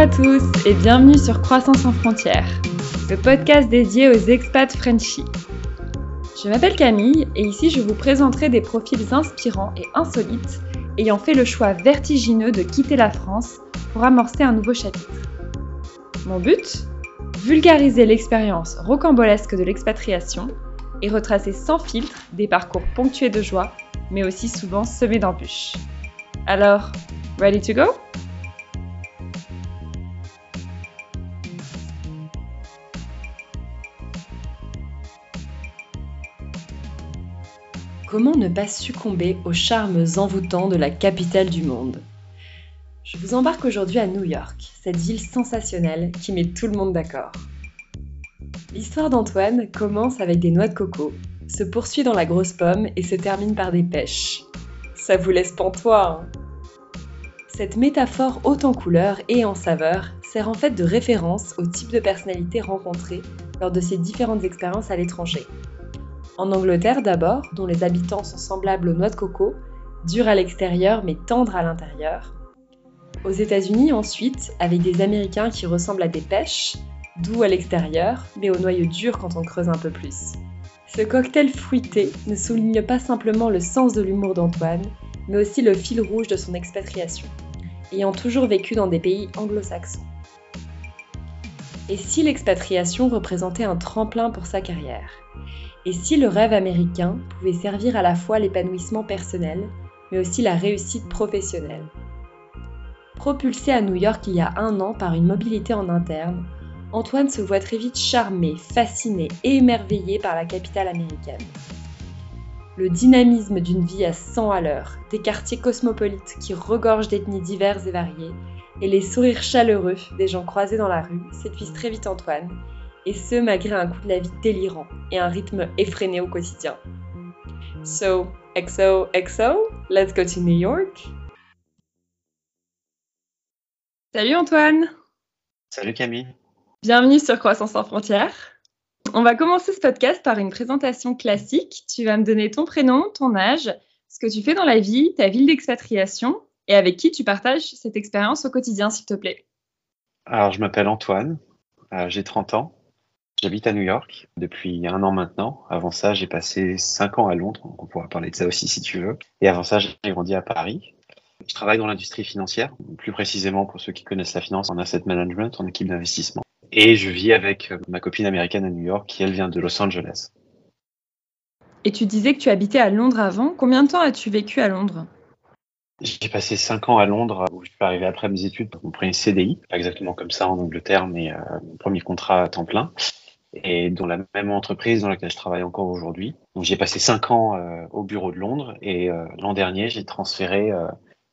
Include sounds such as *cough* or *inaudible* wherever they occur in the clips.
À tous et bienvenue sur Croissance sans frontières, le podcast dédié aux expats Frenchies. Je m'appelle Camille et ici je vous présenterai des profils inspirants et insolites ayant fait le choix vertigineux de quitter la France pour amorcer un nouveau chapitre. Mon but? Vulgariser l'expérience rocambolesque de l'expatriation et retracer sans filtre des parcours ponctués de joie, mais aussi souvent semés d'embûches. Alors, ready to go? Comment ne pas succomber aux charmes envoûtants de la capitale du monde Je vous embarque aujourd'hui à New York, cette ville sensationnelle qui met tout le monde d'accord. L'histoire d'Antoine commence avec des noix de coco, se poursuit dans la grosse pomme et se termine par des pêches. Ça vous laisse pantois, hein Cette métaphore haute en couleurs et en saveurs sert en fait de référence au type de personnalité rencontrée lors de ses différentes expériences à l'étranger. En Angleterre d'abord, dont les habitants sont semblables aux noix de coco, durs à l'extérieur mais tendres à l'intérieur. Aux États-Unis ensuite, avec des Américains qui ressemblent à des pêches, doux à l'extérieur mais au noyau dur quand on creuse un peu plus. Ce cocktail fruité ne souligne pas simplement le sens de l'humour d'Antoine, mais aussi le fil rouge de son expatriation, ayant toujours vécu dans des pays anglo-saxons. Et si l'expatriation représentait un tremplin pour sa carrière? Et si le rêve américain pouvait servir à la fois l'épanouissement personnel, mais aussi la réussite professionnelle Propulsé à New York il y a un an par une mobilité en interne, Antoine se voit très vite charmé, fasciné et émerveillé par la capitale américaine. Le dynamisme d'une vie à 100 à l'heure, des quartiers cosmopolites qui regorgent d'ethnies diverses et variées, et les sourires chaleureux des gens croisés dans la rue séduisent très vite Antoine, et ce malgré un coût de la vie délirant et un rythme effréné au quotidien. So, XO, XO, let's go to New York. Salut Antoine Salut Camille Bienvenue sur Croissance sans frontières. On va commencer ce podcast par une présentation classique. Tu vas me donner ton prénom, ton âge, ce que tu fais dans la vie, ta ville d'expatriation et avec qui tu partages cette expérience au quotidien, s'il te plaît. Alors, je m'appelle Antoine, euh, j'ai 30 ans, J'habite à New York depuis un an maintenant. Avant ça, j'ai passé cinq ans à Londres. On pourra parler de ça aussi si tu veux. Et avant ça, j'ai grandi à Paris. Je travaille dans l'industrie financière, plus précisément pour ceux qui connaissent la finance en asset management, en équipe d'investissement. Et je vis avec ma copine américaine à New York, qui elle vient de Los Angeles. Et tu disais que tu habitais à Londres avant. Combien de temps as-tu vécu à Londres? J'ai passé cinq ans à Londres où je suis arrivé après mes études pour mon premier CDI, pas exactement comme ça en Angleterre, mais euh, mon premier contrat à temps plein et dans la même entreprise dans laquelle je travaille encore aujourd'hui. Donc j'ai passé cinq ans euh, au bureau de Londres et euh, l'an dernier j'ai transféré euh,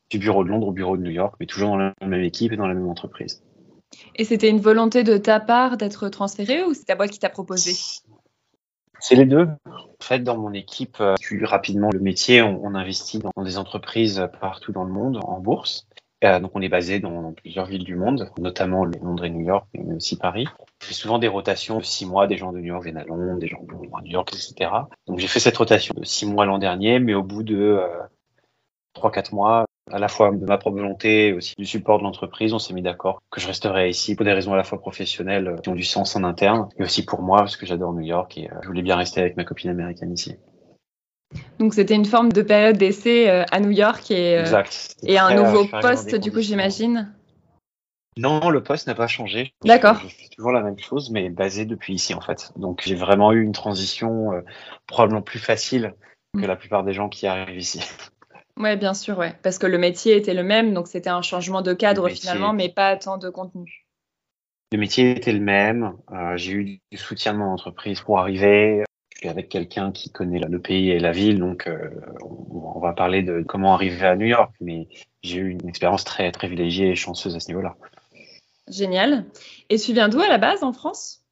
du bureau de Londres au bureau de New York, mais toujours dans la même équipe et dans la même entreprise. Et c'était une volonté de ta part d'être transféré ou c'est ta boîte qui t'a proposé? C'est les deux. En fait, dans mon équipe, plus rapidement le métier, on, on investit dans des entreprises partout dans le monde en bourse. Euh, donc on est basé dans, plusieurs villes du monde, notamment Londres et New York, mais aussi Paris. Je fais souvent des rotations de six mois, des gens de New York viennent à Londres, des gens de Londres à New York, etc. Donc j'ai fait cette rotation de six mois l'an dernier, mais au bout de euh, trois, quatre mois, à la fois de ma propre volonté et aussi du support de l'entreprise, on s'est mis d'accord que je resterais ici pour des raisons à la fois professionnelles qui ont du sens en interne, et aussi pour moi parce que j'adore New York et euh, je voulais bien rester avec ma copine américaine ici. Donc c'était une forme de période d'essai euh, à New York et, euh, et un nouveau poste du coup j'imagine. Non, le poste n'a pas changé. D'accord. Je fais toujours la même chose, mais basé depuis ici en fait. Donc j'ai vraiment eu une transition euh, probablement plus facile que mm. la plupart des gens qui arrivent ici. *laughs* Ouais, bien sûr, ouais. Parce que le métier était le même, donc c'était un changement de cadre finalement, mais pas tant de contenu. Le métier était le même. j'ai eu du soutien de mon entreprise pour arriver suis avec quelqu'un qui connaît le pays et la ville, donc euh, on va parler de comment arriver à New York, mais j'ai eu une expérience très privilégiée et chanceuse à ce niveau-là. Génial. Et tu viens d'où à la base en France?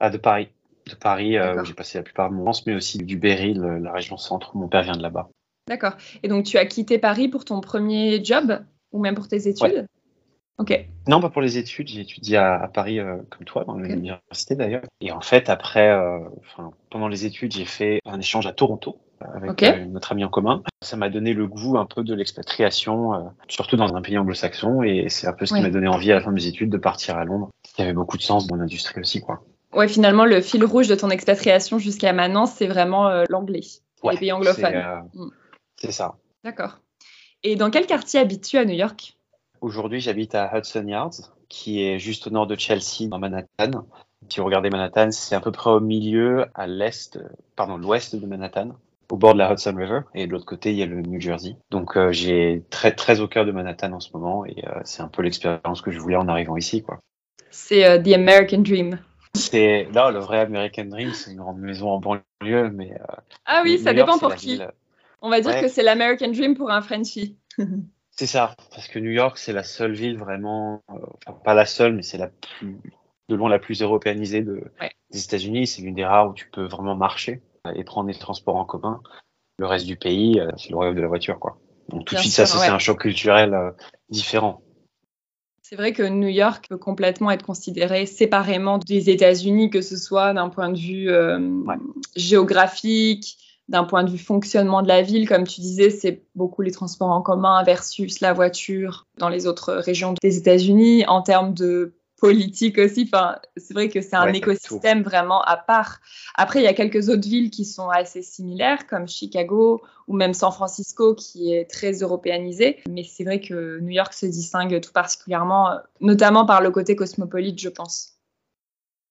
Ah, De Paris. De Paris, euh, où j'ai passé la plupart de mon enfance, mais aussi du Berry, la région centre. Mon père vient de là-bas. D'accord. Et donc tu as quitté Paris pour ton premier job ou même pour tes études? Non, pas pour les études. J'ai étudié à, Paris euh, comme toi, dans l'université d'ailleurs. Et en fait, après, euh, pendant les études, j'ai fait un échange à Toronto avec notre ami en commun. Ça m'a donné le goût un peu de l'expatriation, surtout dans un pays anglo-saxon, et c'est un peu ce qui m'a donné envie à la fin de mes études de partir à Londres. Il y avait beaucoup de sens dans l'industrie aussi, quoi. Ouais, finalement, le fil rouge de ton expatriation jusqu'à maintenant, c'est vraiment l'anglais, les pays anglophones. Mm. C'est ça. D'accord. Et dans quel quartier habites-tu à New York? Aujourd'hui, j'habite à Hudson Yards, qui est juste au nord de Chelsea, dans Manhattan. Si vous regardez Manhattan, c'est à peu près au milieu, à l'est, pardon, l'ouest de Manhattan, au bord de la Hudson River, et de l'autre côté, il y a le New Jersey. Donc, euh, j'ai très, très au cœur de Manhattan en ce moment, et euh, c'est un peu l'expérience que je voulais en arrivant ici, quoi. C'est euh, the American Dream. C'est là le vrai American Dream, c'est une grande maison en banlieue, mais. ah oui, ça dépend pour qui. On va dire que c'est l'American Dream pour un Frenchie. *laughs* c'est ça, parce que New York, c'est la seule ville vraiment, euh, enfin pas la seule, mais c'est la plus, de loin la plus européanisée de, des États-Unis. C'est l'une des rares où tu peux vraiment marcher et prendre des transports en commun. Le reste du pays, euh, c'est le royaume de la voiture, quoi. Donc tout de suite, ça, c'est un choc culturel euh, différent. C'est vrai que New York peut complètement être considéré séparément des États-Unis, que ce soit d'un point de vue géographique, d'un point de vue fonctionnement de la ville, comme tu disais, c'est beaucoup les transports en commun versus la voiture dans les autres régions des États-Unis. En termes de politique aussi, enfin, c'est vrai que c'est un écosystème vraiment à part. Après, il y a quelques autres villes qui sont assez similaires, comme Chicago ou même San Francisco, qui est très européanisé. Mais c'est vrai que New York se distingue tout particulièrement, notamment par le côté cosmopolite, je pense.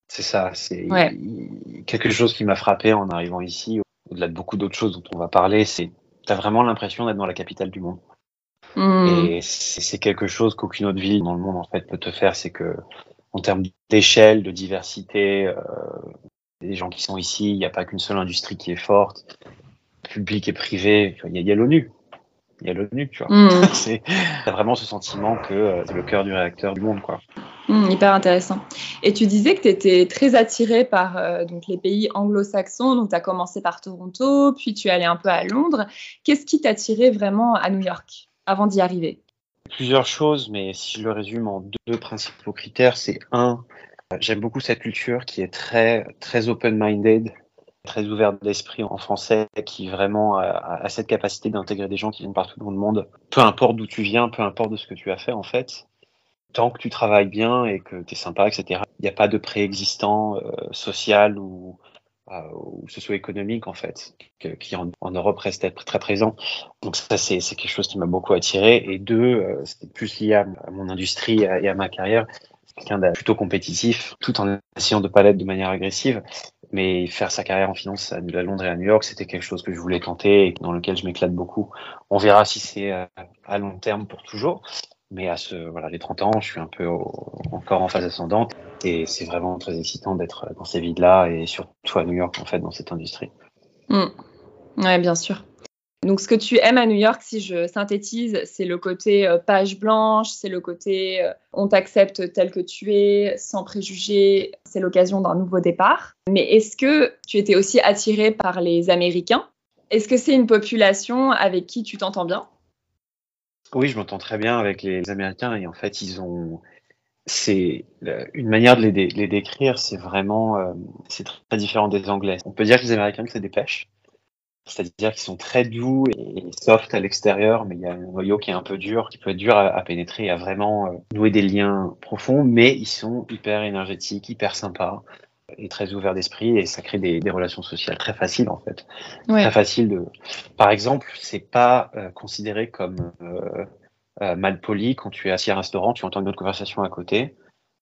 C'est ça, c'est quelque chose qui m'a frappé en arrivant ici au-delà de beaucoup d'autres choses dont on va parler, c'est tu as vraiment l'impression d'être dans la capitale du monde. Hmm. Et c'est quelque chose qu'aucune autre ville dans le monde en fait peut te faire, c'est que en termes d'échelle, de diversité, euh, les gens qui sont ici, il n'y a pas qu'une seule industrie qui est forte, publique et privée. Il y a, l'ONU, il y a l'ONU, tu vois. Mm. *laughs* c'est vraiment ce sentiment que euh, c'est le cœur du réacteur du monde, quoi. Hmm, hyper intéressant. Et tu disais que tu étais très attiré par euh, donc les pays anglo-saxons. Donc, tu as commencé par Toronto, puis tu es allé un peu à Londres. Qu'est-ce qui t'attirait vraiment à New York avant d'y arriver? Plusieurs choses, mais si je le résume en deux principaux critères, c'est un, j'aime beaucoup cette culture qui est très, très open-minded, très ouverte d'esprit en français, qui vraiment a cette capacité d'intégrer des gens qui viennent partout dans le monde, peu importe d'où tu viens, peu importe de ce que tu as fait en fait tant que tu travailles bien et que tu es sympa, etc., il n'y a pas de préexistant euh, social ou, euh, ou socio-économique, en fait, qui en, Europe reste très présent. Donc ça, c'est quelque chose qui m'a beaucoup attiré. Et deux, euh, c'est plus lié à, mon industrie et à ma carrière. Quelqu'un de plutôt compétitif, tout en essayant de pas l'être de manière agressive. Mais faire sa carrière en finance à Londres et à New York, c'était quelque chose que je voulais tenter et dans lequel je m'éclate beaucoup. On verra si c'est à long terme pour toujours. Mais à ce, voilà, les 30 ans, je suis un peu encore en phase ascendante et c'est vraiment très excitant d'être dans ces villes-là et surtout à New York, en fait, dans cette industrie. Mm. Ouais, bien sûr. Donc, ce que tu aimes à New York, si je synthétise, c'est le côté euh, page blanche, c'est le côté euh, on t'accepte tel que tu es, sans préjugés, c'est l'occasion d'un nouveau départ. Mais est-ce que tu étais aussi attiré par les Américains? Est-ce que c'est une population avec qui tu t'entends bien? Oui, je m'entends très bien avec les Américains et en fait, ils ont. C'est une manière de les, décrire, c'est vraiment euh, c'est très différent des Anglais. On peut dire que les Américains c'est des pêches, c'est-à-dire qu'ils sont très doux et soft à l'extérieur, mais il y a un noyau qui est un peu dur, qui peut être dur à, pénétrer et à vraiment euh, nouer des liens profonds, mais ils sont hyper énergétiques, hyper sympas et très ouvert d'esprit et ça crée des, des, relations sociales très faciles en fait. Très facile de. Par exemple, c'est pas euh, considéré comme euh, euh, mal poli quand tu es assis à un restaurant, tu entends une autre conversation à côté.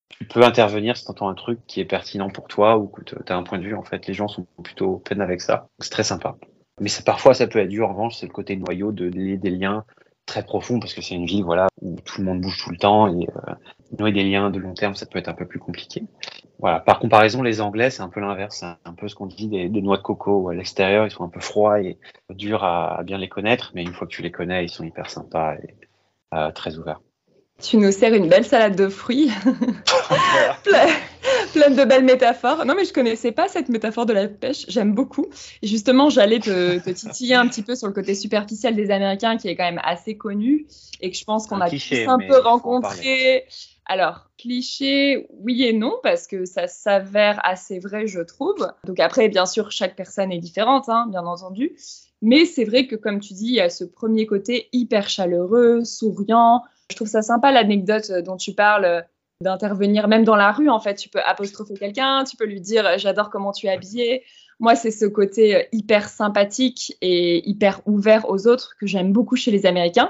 Tu peux intervenir si tu entends un truc qui est pertinent pour toi ou que tu as un point de vue. En fait, les gens sont plutôt peine avec ça. C'est très sympa. Mais parfois, ça peut être dur. En revanche, c'est le côté noyau de lier des liens très profonds parce que c'est une ville voilà où tout le monde bouge tout le temps et euh, nouer des liens de long terme ça peut être un peu plus compliqué. Voilà. Par comparaison les anglais c'est un peu l'inverse. C'est un peu ce qu'on dit des, noix de coco à l'extérieur. Ils sont un peu froids et durs à, bien les connaître. Mais une fois que tu les connais ils sont hyper sympas et euh, très ouverts. Tu nous sers une belle salade de fruits *laughs* *laughs* *laughs* pleine de belles métaphores. Non, mais je connaissais pas cette métaphore de la pêche. J'aime beaucoup. Et justement, j'allais te, titiller un petit peu sur le côté superficiel des Américains, qui est quand même assez connu et que je pense qu'on a tous un peu rencontré Alors, cliché, oui et non, parce que ça s'avère assez vrai, je trouve. Donc après, bien sûr, chaque personne est différente, hein, bien entendu. Mais c'est vrai que, comme tu dis, il y a ce premier côté hyper chaleureux, souriant. Je trouve ça sympa l'anecdote dont tu parles d'intervenir même dans la rue. En fait, tu peux apostropher quelqu'un, tu peux lui dire j'adore comment tu es habillé. Moi, c'est ce côté hyper sympathique et hyper ouvert aux autres que j'aime beaucoup chez les Américains.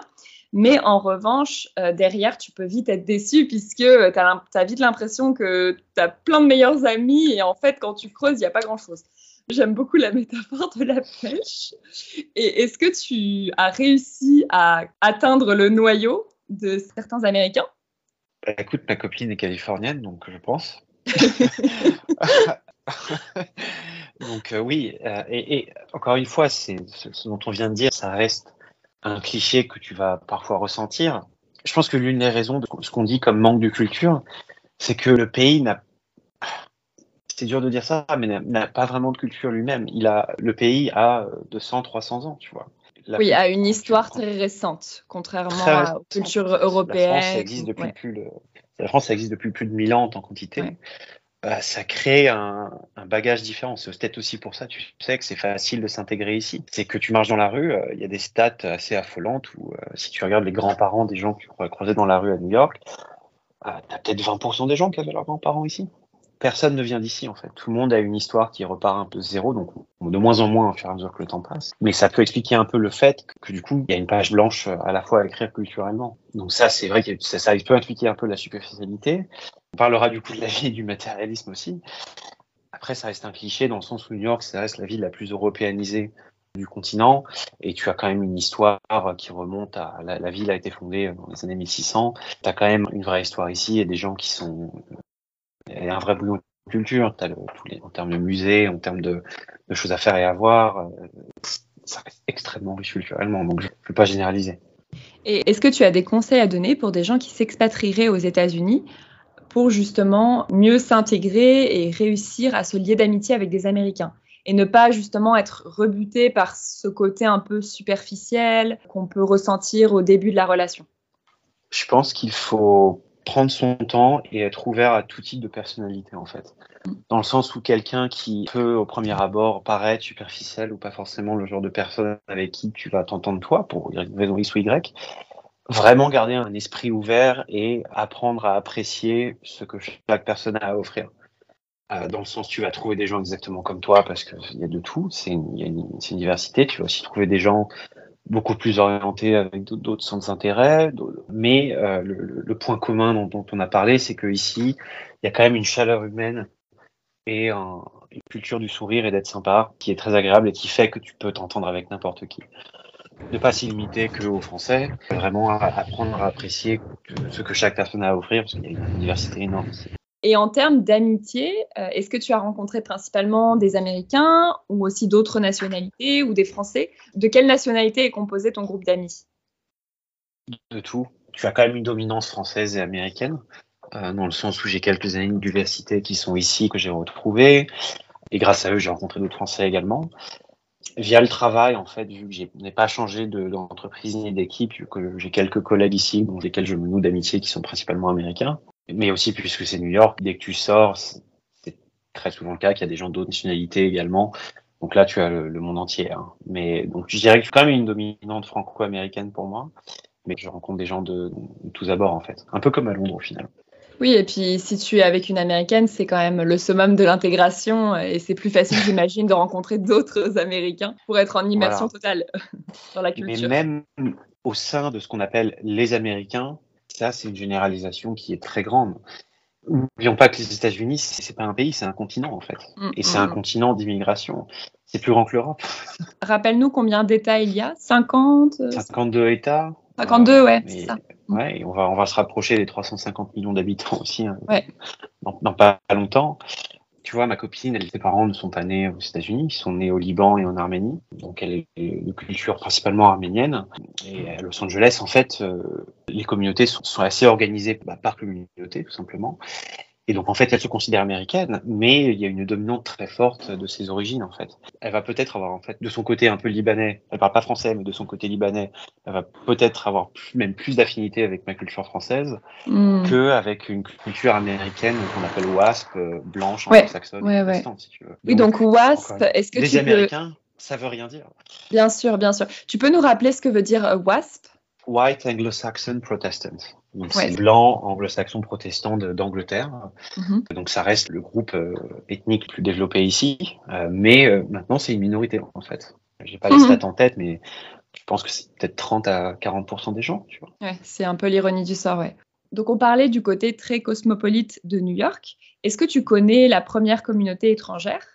Mais en revanche, euh, derrière, tu peux vite être déçu puisque tu as, vite l'impression que tu as plein de meilleurs amis et en fait, quand tu creuses, il n'y a pas grand-chose. J'aime beaucoup la métaphore de la pêche. Et est-ce que tu as réussi à atteindre le noyau de certains Américains? Bah, Écoute, ma copine est californienne, donc je pense. *laughs* *laughs* donc euh, oui, euh, et, et, encore une fois, c'est ce dont on vient de dire, ça reste un cliché que tu vas parfois ressentir. Je pense que l'une des raisons de ce qu'on dit comme manque de culture, c'est que le pays n'a c'est dur de dire ça, mais n'a pas vraiment de culture lui-même. Il a, le pays a 200, 300 ans, tu vois. Oui, a une histoire très récente, contrairement à aux cultures européennes. La France, existe depuis plus, la France, existe depuis plus de 1000 ans en quantité. Bah, ça crée un, bagage différent. C'est peut-être aussi pour ça, tu sais, que c'est facile de s'intégrer ici. C'est que tu marches dans la rue, euh, il y a des stats assez affolantes où euh, si tu regardes les grands-parents des gens que tu croiser dans la rue à New York, euh, tu as peut-être 20% des gens qui avaient leurs grands-parents ici. Personne ne vient d'ici en fait. Tout le monde a une histoire qui repart un peu zéro, donc de moins en moins au fur et à mesure que le temps passe. Mais ça peut expliquer un peu le fait que, du coup, il y a une page blanche à la fois à écrire culturellement. Donc ça, c'est vrai que ça, peut expliquer un peu la superficialité. On parlera du coup de la vie et du matérialisme aussi. Après, ça reste un cliché dans le sens où New York, ça reste la ville la plus européanisée du continent et tu as quand même une histoire qui remonte à la, ville a été fondée dans les années 1600. Tu as quand même une vraie histoire ici et des gens qui sont il y a un vrai boulot de culture. Tu as le, les, en termes de musée, en termes de, de, choses à faire et à voir. Euh, ça reste extrêmement riche culturellement, donc je ne peux pas généraliser. Et est-ce que tu as des conseils à donner pour des gens qui s'expatrieraient aux États-Unis pour justement mieux s'intégrer et réussir à se lier d'amitié avec des Américains et ne pas justement être rebuté par ce côté un peu superficiel qu'on peut ressentir au début de la relation? Je pense qu'il faut prendre son temps et être ouvert à tout type de personnalité en fait. Dans le sens où quelqu'un qui peut au premier abord paraître superficiel ou pas forcément le genre de personne avec qui tu vas t'entendre toi pour raison X ou Y, vraiment garder un esprit ouvert et apprendre à apprécier ce que chaque personne a à offrir. Euh, dans le sens, tu vas trouver des gens exactement comme toi parce qu'il y a de tout, c'est une, une, une, diversité. Tu vas aussi trouver des gens beaucoup plus orientés avec d'autres centres d'intérêt. Mais euh, le, le, point commun dont, dont on a parlé, c'est que ici, il y a quand même une chaleur humaine et un, une culture du sourire et d'être sympa qui est très agréable et qui fait que tu peux t'entendre avec n'importe qui ne pas s'y limiter qu'aux Français, vraiment apprendre à apprécier ce que chaque personne a à offrir, parce qu'il y a une diversité énorme. Et en termes d'amitié, euh, est-ce que tu as rencontré principalement des Américains ou aussi d'autres nationalités ou des Français? De quelle nationalité est composé ton groupe d'amis? De tout. Tu as quand même une dominance française et américaine, euh, dans le sens où j'ai quelques amis d'université qui sont ici, que j'ai retrouvés. Et grâce à eux, j'ai rencontré d'autres Français également via le travail, en fait, vu que je n'ai pas changé d'entreprise ni d'équipe, que j'ai quelques collègues ici, dont lesquels je me noue d'amitié, qui sont principalement américains, mais aussi puisque c'est New York, dès que tu sors, c'est très souvent le cas qu'il y a des gens d'autres nationalités également. Donc là, tu as le, monde entier. Hein. Mais donc, je dirais que je suis quand même une dominante franco-américaine pour moi, mais je rencontre des gens de, de tous abords, en fait. Un peu comme à Londres, au final. Oui, et puis si tu es avec une américaine, c'est quand même le summum de l'intégration et c'est plus facile, *laughs* j'imagine, de rencontrer d'autres américains pour être en immersion totale *laughs* dans la culture. Mais même au sein de ce qu'on appelle les Américains, ça, c'est une généralisation qui est très grande. N'oublions pas que les États-Unis, c'est pas un pays, c'est un continent en fait. Mm, et c'est un mm. continent d'immigration. C'est plus grand que l'Europe. Rappelle-nous combien d'États il y a? 50 52 États. 52, ouais, c'est ça. Ouais, on va, on va se rapprocher des 350 millions d'habitants aussi, hein, ouais. dans, pas longtemps. Tu vois, ma copine, elle, ses parents ne sont pas nés aux États-Unis, ils sont nés au Liban et en Arménie. Donc, elle est de culture principalement arménienne. Et à Los Angeles, en fait, euh, les communautés sont, assez organisées bah, par communauté, tout simplement. Et donc en fait, elle se considère américaine, mais il y a une dominante très forte de ses origines en fait. Elle va peut-être avoir en fait de son côté un peu libanais. Elle parle pas français, mais de son côté libanais, elle va peut-être avoir même plus d'affinité avec ma culture française mm. que avec une culture américaine qu'on appelle WASP, euh, blanche, anglo-saxonne, ouais, ouais. si tu veux. Oui, donc, WASP, est-ce que les tu Américains, ça veut rien dire. Bien sûr, bien sûr. Tu peux nous rappeler ce que veut dire WASP White Anglo-Saxon Protestant. Donc c'est blanc anglo-saxon protestant d'Angleterre. Mhm. Donc ça reste le groupe euh, ethnique le plus développé ici, euh, mais euh, maintenant c'est une minorité en fait. J'ai pas les mhm. stats en tête, mais je pense que c'est peut-être 30 à 40% des gens. Tu vois. Ouais, c'est un peu l'ironie du sort, ouais. Donc on parlait du côté très cosmopolite de New York. Est-ce que tu connais la première communauté étrangère?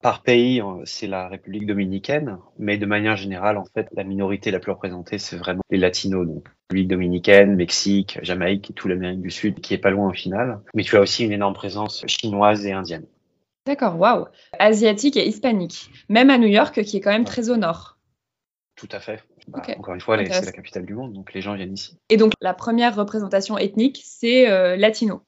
Par pays, c'est la République dominicaine, mais de manière générale, en fait, la minorité la plus représentée, c'est vraiment les latinos, donc République dominicaine, Mexique, Jamaïque et tout l'Amérique du Sud, qui est pas loin au final. Mais tu as aussi une énorme présence chinoise et indienne. D'accord, waouh. Asiatique et hispanique. Même à New York, qui est quand même très au nord. Tout à fait. Bah, encore une fois, c'est la capitale du monde, donc les gens viennent ici. Et donc, la première représentation ethnique, c'est euh, latino.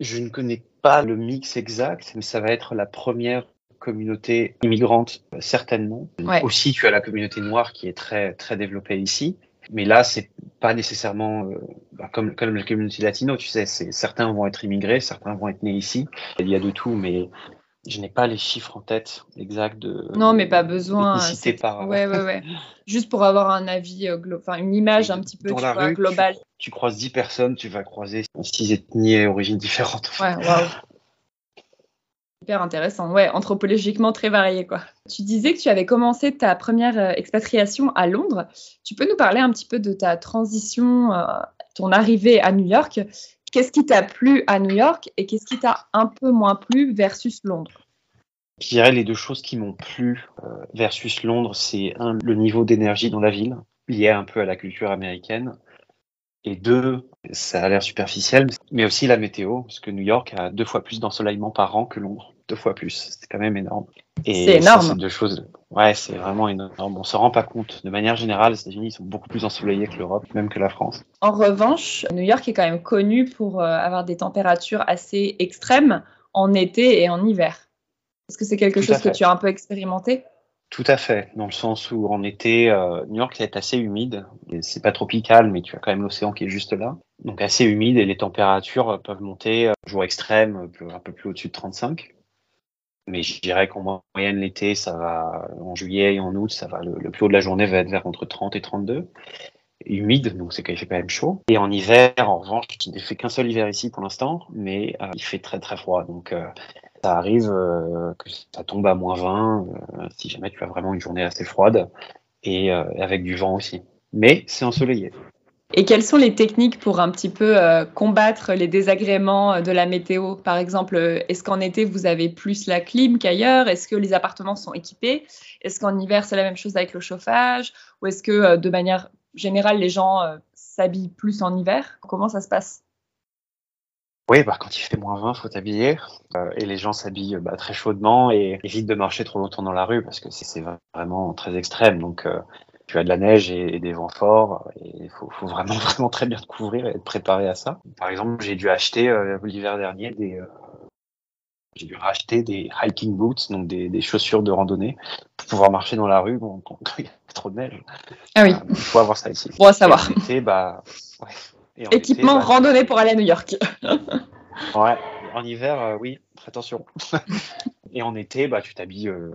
Je ne connais pas le mix exact, mais ça va être la première communauté immigrante, certainement. Aussi, tu as la communauté noire qui est très, très développée ici. Mais là, c'est pas nécessairement euh, bah, comme, comme la communauté latino, tu sais, certains vont être immigrés, certains vont être nés ici. Il y a de tout, mais je n'ai pas les chiffres en tête exacts de. Non, mais pas besoin. Par... Ouais, ouais, ouais. *laughs* Juste pour avoir un avis, euh, enfin une image un petit peu globale. Tu, croises 10 personnes, tu vas croiser 6 ethnies et origines différentes. Ouais, waouh. Super intéressant, ouais, anthropologiquement très varié quoi. Tu disais que tu avais commencé ta première euh, expatriation à Londres. Tu peux nous parler un petit peu de ta transition, euh, ton arrivée à New York? Qu'est-ce qui t'a plu à New York et qu'est-ce qui t'a un peu moins plu versus Londres? Je dirais les deux choses qui m'ont plu euh, versus Londres, c'est un, le niveau d'énergie dans la ville, lié un peu à la culture américaine. Et deux, ça a l'air superficiel, mais aussi la météo, parce que New York a deux fois plus d'ensoleillement par an que Londres. Deux fois plus. C'est quand même énorme. C'est énorme. C'est deux choses. Ouais, c'est vraiment énorme. On se rend pas compte. De manière générale, les États-Unis sont beaucoup plus ensoleillés que l'Europe, même que la France. En revanche, New York est quand même connu pour euh, avoir des températures assez extrêmes en été et en hiver. Est-ce que c'est quelque chose que tu as un peu expérimenté? Tout à fait, dans le sens où en été, euh, New York est assez humide. C'est pas tropical, mais tu as quand même l'océan qui est juste là. Donc assez humide et les températures peuvent monter, euh, jour extrême, un peu plus au-dessus de 35. Mais je dirais qu'en moyenne l'été, ça va, en juillet et en août, ça va, le, plus haut de la journée va être vers entre 30 et 32. Humide, donc c'est qu'il fait quand même chaud. Et en hiver, en revanche, il ne fait qu'un seul hiver ici pour l'instant, mais euh, il fait très très froid. Donc ça arrive euh, que ça tombe à moins 20 euh, si jamais tu as vraiment une journée assez froide et euh, avec du vent aussi. Mais c'est ensoleillé. Et quelles sont les techniques pour un petit peu combattre les désagréments de la météo? Par exemple, est-ce qu'en été, vous avez plus la clim qu'ailleurs? Est-ce que les appartements sont équipés? Est-ce qu'en hiver, c'est la même chose avec le chauffage? Ou est-ce que, de manière générale, les gens s'habillent plus en hiver? Comment ça se passe? Oui, bah, quand il fait moins 20, faut t'habiller. Euh, et les gens s'habillent bah, très chaudement et évitent de marcher trop longtemps dans la rue parce que c'est vraiment très extrême. Donc, euh, tu as de la neige et, des vents forts il faut, faut, vraiment, *laughs* vraiment très bien te couvrir et être préparé à ça. Par exemple, j'ai dû acheter euh, l'hiver dernier des. j'ai dû racheter des hiking boots, donc des, des, chaussures de randonnée, pour pouvoir marcher dans la rue *laughs* quand, il y a trop de neige. Ah oui. Il faut avoir ça ici. Bon à savoir. bah, ouais. Équipement bah, randonnée pour aller à New York. *laughs* ouais, en hiver, euh, oui, attention. et en été, bah, tu t'habilles euh,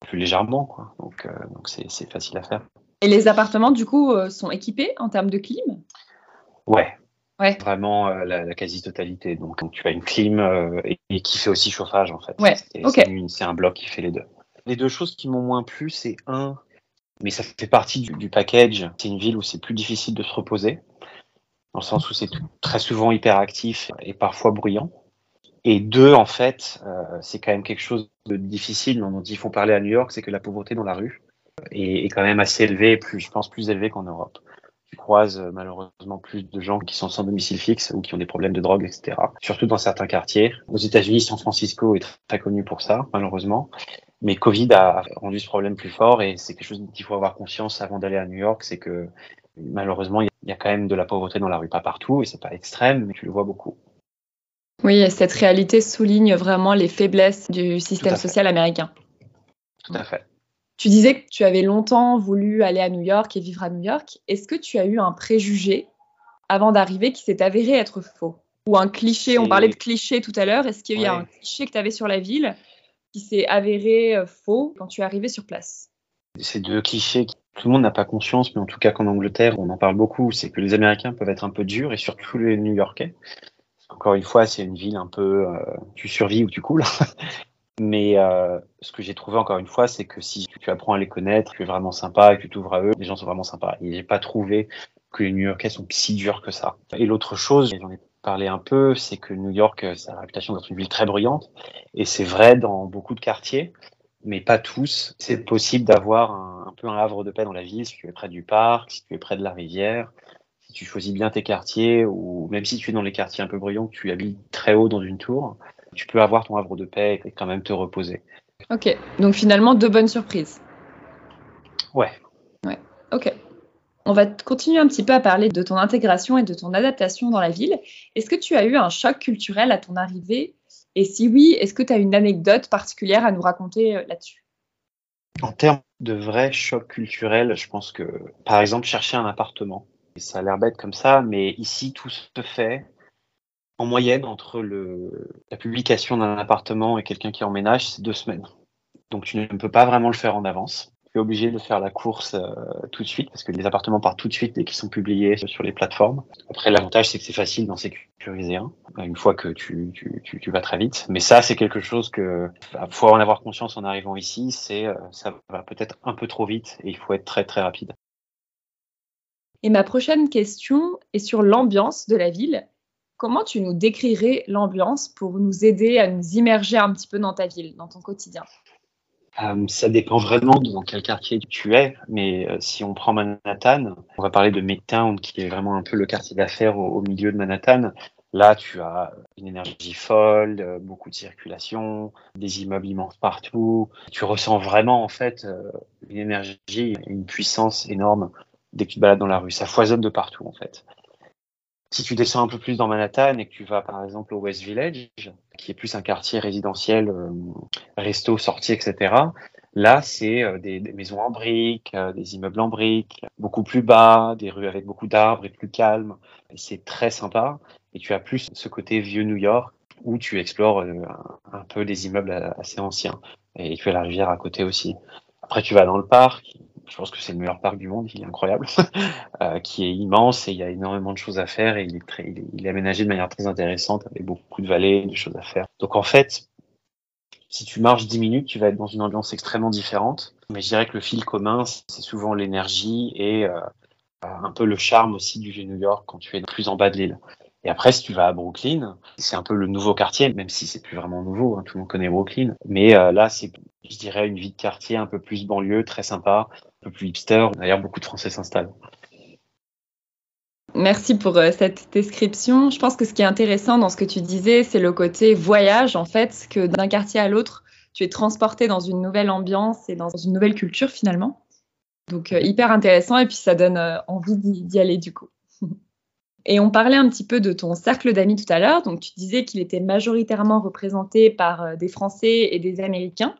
plus légèrement, quoi. Donc, euh, donc c'est, facile à faire. Et les appartements, du coup, sont équipés en termes de clim? Ouais. Ouais. Vraiment la, quasi-totalité. Donc, tu as une clim et, qui fait aussi chauffage, en fait. Ouais. C'est, un bloc qui fait les deux. Les deux choses qui m'ont moins plu, c'est un, mais ça fait partie du, du package. C'est une ville où c'est plus difficile de se reposer dans le sens où c'est très souvent hyperactif et parfois bruyant. Et deux, en fait, euh, c'est quand même quelque chose de difficile dont ils font parler à New York, c'est que la pauvreté dans la rue est, est quand même assez élevée, plus, je pense plus élevée qu'en Europe. Tu croises euh, malheureusement plus de gens qui sont sans domicile fixe ou qui ont des problèmes de drogue, etc. Surtout dans certains quartiers. Aux États-Unis, San Francisco est très, très connu pour ça, malheureusement. Mais Covid a rendu ce problème plus fort et c'est quelque chose qu'il faut avoir conscience avant d'aller à New York, c'est que malheureusement, il y a quand même de la pauvreté dans la rue, pas partout, et c'est pas extrême, mais tu le vois beaucoup. Oui, cette réalité souligne vraiment les faiblesses du système social américain. Tout à fait. Tu disais que tu avais longtemps voulu aller à New York et vivre à New York. Est-ce que tu as eu un préjugé avant d'arriver qui s'est avéré être faux? Ou un cliché, on parlait de cliché tout à l'heure, est-ce qu'il y a un cliché que tu avais sur la ville qui s'est avéré euh, faux quand tu es arrivé sur place? Ces deux clichés tout le monde n'a pas conscience, mais en tout cas qu'en Angleterre, on en parle beaucoup, c'est que les Américains peuvent être un peu durs et surtout les New-Yorkais. Encore une fois, c'est une ville un peu, euh, tu survis ou tu coules. Mais euh, ce que j'ai trouvé encore une fois, c'est que si tu apprends à les connaître, tu es vraiment sympa et que tu t'ouvres à eux, les gens sont vraiment sympas. Et j'ai pas trouvé que les New-Yorkais sont si durs que ça. Et l'autre chose, j'en ai parlé un peu, c'est que New York, ça a la réputation d'être une ville très bruyante. Et c'est vrai dans beaucoup de quartiers, mais pas tous. C'est possible d'avoir un, un, peu un havre de paix dans la ville si tu es près du parc, si tu es près de la rivière, si tu choisis bien tes quartiers, ou même si tu es dans les quartiers un peu bruyants, tu habites très haut dans une tour tu peux avoir ton havre de paix et quand même te reposer. Ok, donc finalement deux bonnes surprises. Ouais. Ouais, ok. On va continuer un petit peu à parler de ton intégration et de ton adaptation dans la ville. Est-ce que tu as eu un choc culturel à ton arrivée? Et si oui, est-ce que tu as une anecdote particulière à nous raconter euh, là-dessus? En termes de vrai choc culturel, je pense que, par exemple, chercher un appartement, ça a l'air bête comme ça, mais ici, tout se fait en moyenne, entre la publication d'un appartement et quelqu'un qui emménage, c'est deux semaines. Donc tu ne peux pas vraiment le faire en avance. Tu es obligé de faire la course euh, tout de suite parce que les appartements partent tout de suite dès qu'ils sont publiés sur les plateformes. Après, l'avantage, c'est que c'est facile d'en sécuriser un une fois que tu, vas très vite. Mais ça, c'est quelque chose que faut en avoir conscience en arrivant ici. C'est euh, ça va peut-être un peu trop vite et il faut être très très rapide. Et ma prochaine question est sur l'ambiance de la ville. Comment tu nous décrirais l'ambiance pour nous aider à nous immerger un petit peu dans ta ville, dans ton quotidien? Euh, ça dépend vraiment dans quel quartier tu es, mais euh, si on prend Manhattan, on va parler de Midtown, qui est vraiment un peu le quartier d'affaires au, milieu de Manhattan. Là, tu as une énergie folle, euh, beaucoup de circulation, des immeubles immenses partout. Tu ressens vraiment en fait une énergie, une puissance énorme dès que tu te balades dans la rue. Ça foisonne de partout en fait. Si tu descends un peu plus dans Manhattan et que tu vas par exemple au West Village, qui est plus un quartier résidentiel, euh, resto, sortie, etc., là c'est euh, des, maisons en briques, euh, des immeubles en briques, beaucoup plus bas, des rues avec beaucoup d'arbres et plus calmes. C'est très sympa. Et tu as plus ce côté vieux New York où tu explores un peu des immeubles assez anciens. Et tu as la rivière à côté aussi. Après, tu vas dans le parc, je pense que c'est le meilleur parc du monde, il est incroyable, *laughs* euh, qui est immense et il y a énormément de choses à faire et il est, aménagé de manière très intéressante avec beaucoup de vallées, de choses à faire. Donc en fait, si tu marches 10 minutes, tu vas être dans une ambiance extrêmement différente. Mais je dirais que le fil commun, c'est souvent l'énergie et euh, un peu le charme aussi du vieux New York quand tu es plus en bas de l'île. Et après, si tu vas à Brooklyn, c'est un peu le nouveau quartier, même si c'est plus vraiment nouveau, hein, tout le monde connaît Brooklyn. Mais euh, là, c'est, je dirais, une vie de quartier un peu plus banlieue, très sympa, peu plus hipster. D'ailleurs, beaucoup de Français s'installent. Merci pour euh, cette description. Je pense que ce qui est intéressant dans ce que tu disais, c'est le côté voyage, en fait, que d'un quartier à l'autre, tu es transporté dans une nouvelle ambiance et dans une nouvelle culture finalement. Donc, euh, hyper intéressant et puis ça donne envie d'y aller du coup. Et on parlait un petit peu de ton cercle d'amis tout à l'heure. Donc, tu disais qu'il était majoritairement représenté par euh, des Français et des Américains.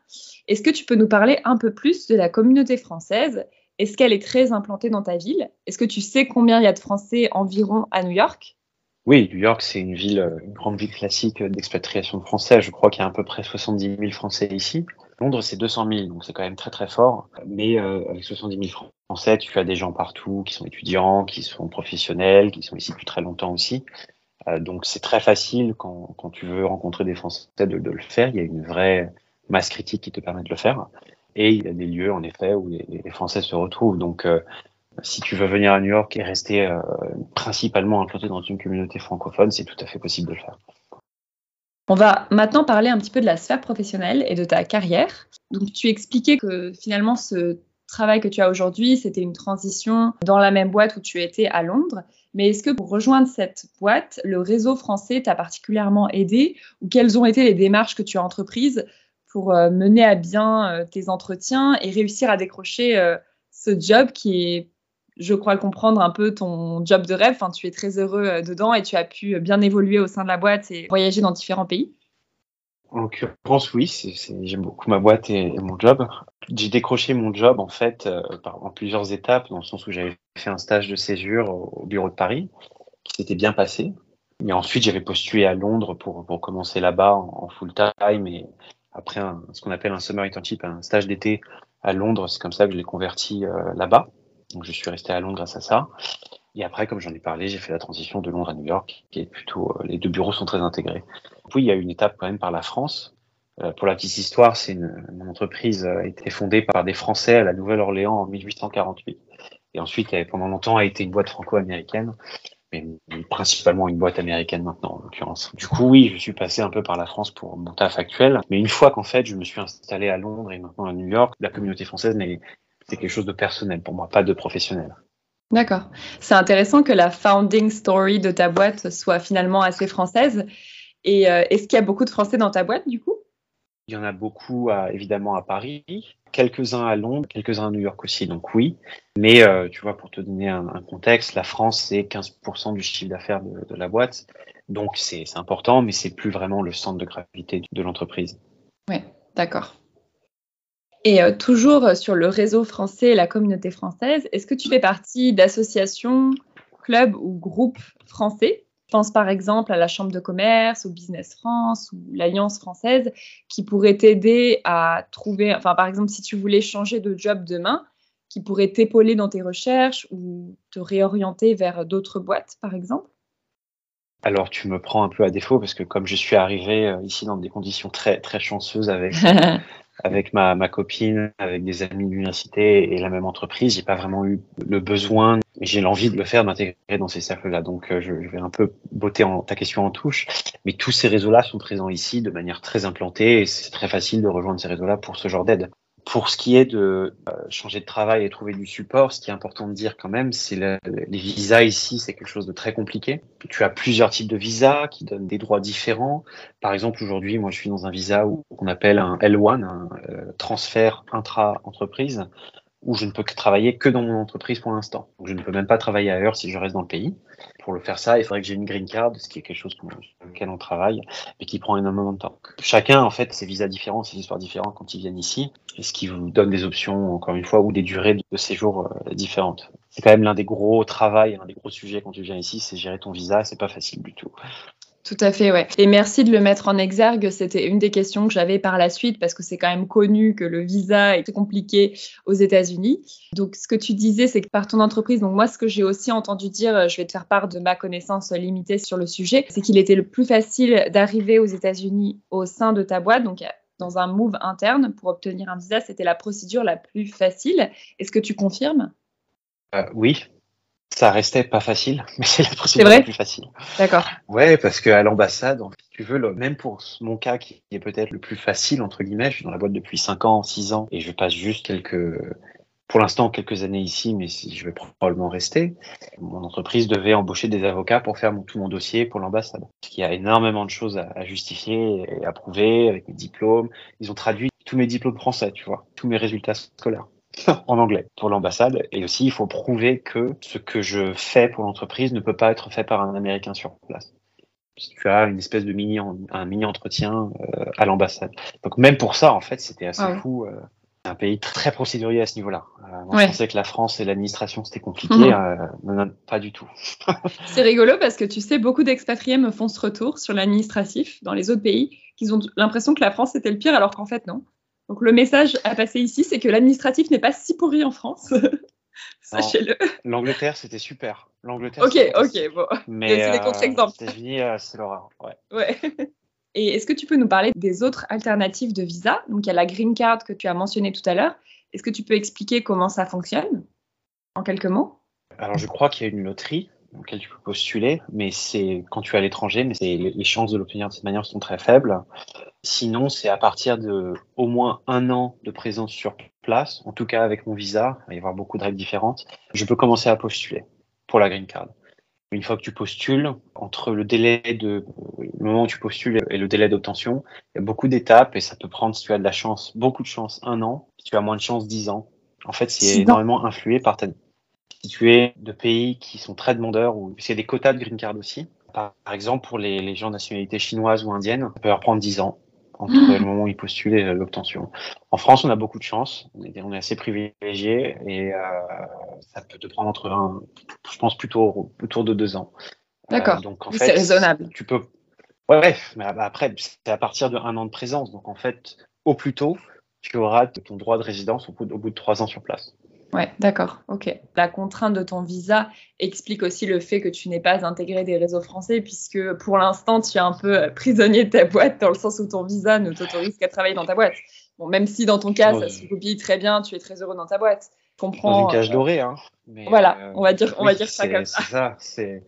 Est-ce que tu peux nous parler un peu plus de la communauté française? Est-ce qu'elle est très implantée dans ta ville? Est-ce que tu sais combien il y a de Français environ à New York? Oui, New York, c'est une ville, une grande ville classique d'expatriation de Français. Je crois qu'il y a à peu près 70 000 Français ici. Londres, c'est 200 000, donc c'est quand même très très fort. Mais euh, avec 70 000 Français, tu as des gens partout qui sont étudiants, qui sont professionnels, qui sont ici depuis très longtemps aussi. Euh, donc c'est très facile quand, quand, tu veux rencontrer des Français de, le faire. Il y a une vraie masse critique qui te permet de le faire. Et il y a des lieux, en effet, où les, Français se retrouvent. Donc euh, si tu veux venir à New York et rester principalement implanté dans une communauté francophone, c'est tout à fait possible de le faire. On va maintenant parler un petit peu de la sphère professionnelle et de ta carrière. Donc, tu expliquais que finalement, ce travail que tu as aujourd'hui, c'était une transition dans la même boîte où tu étais à Londres. Mais est-ce que pour rejoindre cette boîte, le réseau français t'a particulièrement aidé ou quelles ont été les démarches que tu as entreprises pour euh, mener à bien euh, tes entretiens et réussir à décrocher euh, ce job qui est je crois comprendre un peu ton job de rêve. Enfin, tu es très heureux dedans et tu as pu bien évoluer au sein de la boîte et voyager dans différents pays. En l'occurrence, oui, j'aime beaucoup ma boîte et, mon job. J'ai décroché mon job en fait en plusieurs étapes, dans le sens où j'avais fait un stage de césure au, bureau de Paris, qui s'était bien passé. Mais ensuite, j'avais postulé à Londres pour, commencer là-bas en, full time et après ce qu'on appelle un summer internship, un stage d'été à Londres. C'est comme ça que je l'ai converti euh, là-bas. Donc, je suis resté à Londres grâce à ça. Et après, comme j'en ai parlé, j'ai fait la transition de Londres à New York, qui est plutôt, euh, les deux bureaux sont très intégrés. Puis, il y a une étape quand même par la France. Euh, pour la petite histoire, c'est une, une, entreprise a été fondée par des Français à la Nouvelle-Orléans en 1848. Et ensuite, pendant longtemps, a été une boîte franco-américaine mais principalement une boîte américaine maintenant en l'occurrence. Du coup, oui, je suis passé un peu par la France pour mon taf actuel, mais une fois qu'en fait je me suis installé à Londres et maintenant à New York, la communauté française c'est quelque chose de personnel pour moi, pas de professionnel. D'accord. C'est intéressant que la founding story de ta boîte soit finalement assez française. Et euh, est-ce qu'il y a beaucoup de Français dans ta boîte du coup? Il y en a beaucoup évidemment à Paris, quelques-uns à Londres, quelques-uns à New York aussi, donc oui. Mais euh, tu vois, pour te donner un, contexte, la France, c'est 15% du chiffre d'affaires de, la boîte. Donc c'est important, mais c'est plus vraiment le centre de gravité de l'entreprise. Oui, d'accord. Et euh, toujours sur le réseau français et la communauté française, est-ce que tu fais partie d'associations, clubs ou groupes français? Je pense par exemple à la Chambre de commerce, au Business France ou l'Alliance française qui pourraient t'aider à trouver, enfin par exemple si tu voulais changer de job demain, qui pourraient t'épauler dans tes recherches ou te réorienter vers d'autres boîtes par exemple? Alors tu me prends un peu à défaut parce que comme je suis arrivé euh, ici dans des conditions très très chanceuses avec *laughs* avec ma, copine, avec des amis d'université et la même entreprise, j'ai pas vraiment eu le besoin, j'ai l'envie de le faire, d'intégrer dans ces cercles-là. Donc, euh, je, vais un peu botter en, ta question en touche. Mais tous ces réseaux-là sont présents ici de manière très implantée et c'est très facile de rejoindre ces réseaux-là pour ce genre d'aide. Pour ce qui est de euh, changer de travail et trouver du support, ce qui est important de dire quand même, c'est les visas ici, c'est quelque chose de très compliqué. Tu as plusieurs types de visas qui donnent des droits différents. Par exemple, aujourd'hui, moi, je suis dans un visa qu'on appelle un L1, un euh, transfert intra-entreprise, où je ne peux travailler que dans mon entreprise pour l'instant. Je ne peux même pas travailler ailleurs si je reste dans le pays. Pour le faire ça, il faudrait que j'ai une green card, ce qui est quelque chose sur lequel on travaille, mais qui prend énormément de temps. Chacun, en fait, ses visas différents, ses histoires différentes quand ils viennent ici, et ce qui vous donne des options, encore une fois, ou des durées de séjour euh, différentes. C'est quand même l'un des gros travails, l'un des gros sujets quand tu viens ici, c'est gérer ton visa, c'est pas facile du tout. Tout à fait, ouais. Et merci de le mettre en exergue. C'était une des questions que j'avais par la suite parce que c'est quand même connu que le visa est compliqué aux États-Unis. Donc, ce que tu disais, c'est que par ton entreprise, donc moi, ce que j'ai aussi entendu dire, je vais te faire part de ma connaissance limitée sur le sujet, c'est qu'il était le plus facile d'arriver aux États-Unis au sein de ta boîte. Donc, dans un move interne pour obtenir un visa, c'était la procédure la plus facile. Est-ce que tu confirmes? Euh, Oui, ça restait pas facile, *laughs* mais c'est la procédure la plus facile. D'accord. Ouais, parce qu'à l'ambassade, si tu veux, même pour mon cas qui est peut-être le plus facile, entre guillemets, je suis dans la boîte depuis 5 ans, 6 ans, et je passe juste quelques, pour l'instant, quelques années ici, mais si je vais probablement rester. Mon entreprise devait embaucher des avocats pour faire tout mon dossier pour l'ambassade. Il y a énormément de choses à, à justifier et à prouver avec mes diplômes. Ils ont traduit tous mes diplômes français, tu vois, tous mes résultats scolaires. *laughs* en anglais pour l'ambassade. Et aussi, il faut prouver que ce que je fais pour l'entreprise ne peut pas être fait par un Américain sur place. Tu as une espèce de mini, un mini entretien euh, à l'ambassade. Donc même pour ça, en fait, c'était assez fou. Euh, un pays très procédurier à ce niveau-là. Euh, pensais que la France et l'administration c'était compliqué, mhm. non, pas du tout. *laughs* C'est rigolo parce que tu sais, beaucoup d'expatriés me font ce retour sur l'administratif dans les autres pays, qu'ils ont l'impression que la France était le pire, alors qu'en fait non. Donc le message à passer ici, c'est que l'administratif n'est pas si pourri en France. *laughs* Sachez-le. L'Angleterre, c'était super. L'Angleterre. Ok, ok, bon. Mais c'est des euh, contre-exemples. Les États-Unis, euh, c'est l'horreur. Ouais. ouais. *laughs* Et est-ce que tu peux nous parler des autres alternatives de visa? Donc il y a la green card que tu as mentionné tout à l'heure. Est-ce que tu peux expliquer comment ça fonctionne en quelques mots? Alors je crois qu'il y a une loterie auquel tu peux postuler, mais c'est quand tu es à l'étranger, mais les chances de l'obtenir de cette manière sont très faibles. Sinon, c'est à partir de au moins un an de présence sur place, en tout cas avec mon visa, il va y avoir beaucoup de règles différentes, je peux commencer à postuler pour la green card. Une fois que tu postules, entre le délai de le moment où tu postules et le délai d'obtention, il y a beaucoup d'étapes et ça peut prendre, si tu as de la chance, beaucoup de chance, un an. Si tu as moins de chance, dix ans. En fait, c'est énormément influé par ta situés de pays qui sont très demandeurs, ou a des quotas de green card aussi. Par, exemple, pour les, les gens de nationalité chinoise ou indienne, ça peut leur prendre 10 ans entre mmh. le moment où ils postulent et l'obtention. En France, on a beaucoup de chance, on est, on est assez privilégié et euh, ça peut te prendre entre un, je pense plutôt autour de deux ans. D'accord. Euh, donc en fait, c'est raisonnable. Tu peux. Ouais, mais après, c'est à partir de un an de présence. Donc en fait, au plus tôt, tu auras ton droit de résidence au bout, de trois ans sur place. Ouais, d'accord, ok. La contrainte de ton visa explique aussi le fait que tu n'es pas intégré des réseaux français, puisque pour l'instant, tu es un peu euh, prisonnier de ta boîte, dans le sens où ton visa ne t'autorise qu'à travailler dans ta boîte. Bon, même si dans ton cas, ça se copie très bien, tu es très heureux dans ta boîte. comprends. Dans une cage euh, dorée, hein. voilà, euh, on va dire, on va dire ça comme ça. C'est ça, c'est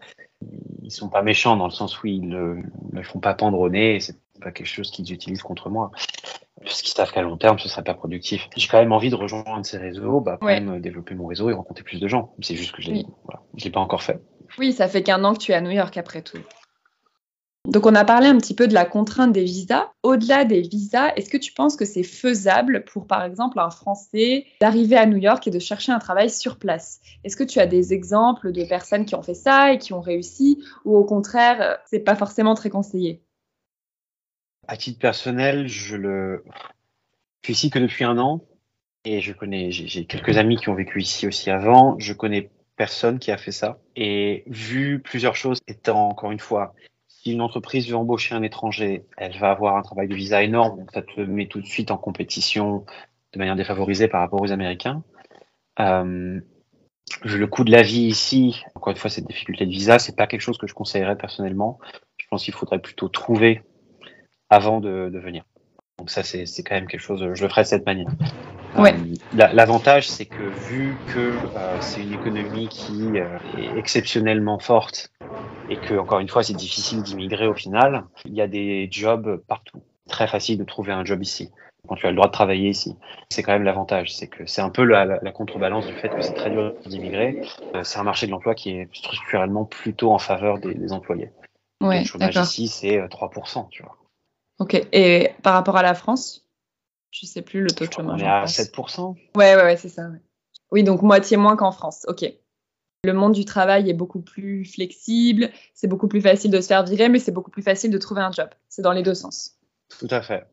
ils sont pas méchants dans le sens où ils ne le font pas pendre au nez. C'est pas quelque chose qu'ils utilisent contre moi. Parce qu'ils savent qu'à long terme, ce serait pas productif. J'ai quand même envie de rejoindre ces réseaux, bah, quand même développer mon réseau et rencontrer plus de gens. C'est juste que je l'ai, voilà, l'ai pas encore fait. Oui, ça fait qu'un an que tu es à New York après tout. Donc on a parlé un petit peu de la contrainte des visas. Au-delà des visas, est-ce que tu penses que c'est faisable pour, par exemple, un Français d'arriver à New York et de chercher un travail sur place? Est-ce que tu as des exemples de personnes qui ont fait ça et qui ont réussi, ou au contraire, c'est pas forcément très conseillé? À titre personnel, je le suis ici que depuis un an et je connais, j'ai quelques amis qui ont vécu ici aussi avant. Je connais personne qui a fait ça et vu plusieurs choses, étant encore une fois si une entreprise veut embaucher un étranger, elle va avoir un travail de visa énorme, ça te met tout de suite en compétition de manière défavorisée par rapport aux Américains. Euh, le coût de la vie ici, encore une fois, cette difficulté de visa, c'est pas quelque chose que je conseillerais personnellement. Je pense qu'il faudrait plutôt trouver avant de, de venir. Donc ça, c'est quand même quelque chose, je le ferai de cette manière. Ouais. Euh, L'avantage, c'est que vu que euh, c'est une économie qui euh, est exceptionnellement forte et que, encore une fois, c'est difficile d'immigrer au final, il y a des jobs partout. Très facile de trouver un job ici quand tu as le droit de travailler ici. C'est quand même l'avantage, c'est que c'est un peu la, la, contrebalance du fait que c'est très dur d'immigrer. C'est un marché de l'emploi qui est structurellement plutôt en faveur des, des employés. Ouais, le chômage ici, c'est 3%, tu vois. Ok, et par rapport à la France je sais plus le taux de chômage. On est à 7%. Ouais, ouais, ouais c'est ça. Oui, donc moitié moins qu'en France. Ok. Le monde du travail est beaucoup plus flexible, c'est beaucoup plus facile de se faire virer, mais c'est beaucoup plus facile de trouver un job. C'est dans les deux sens. Tout à fait.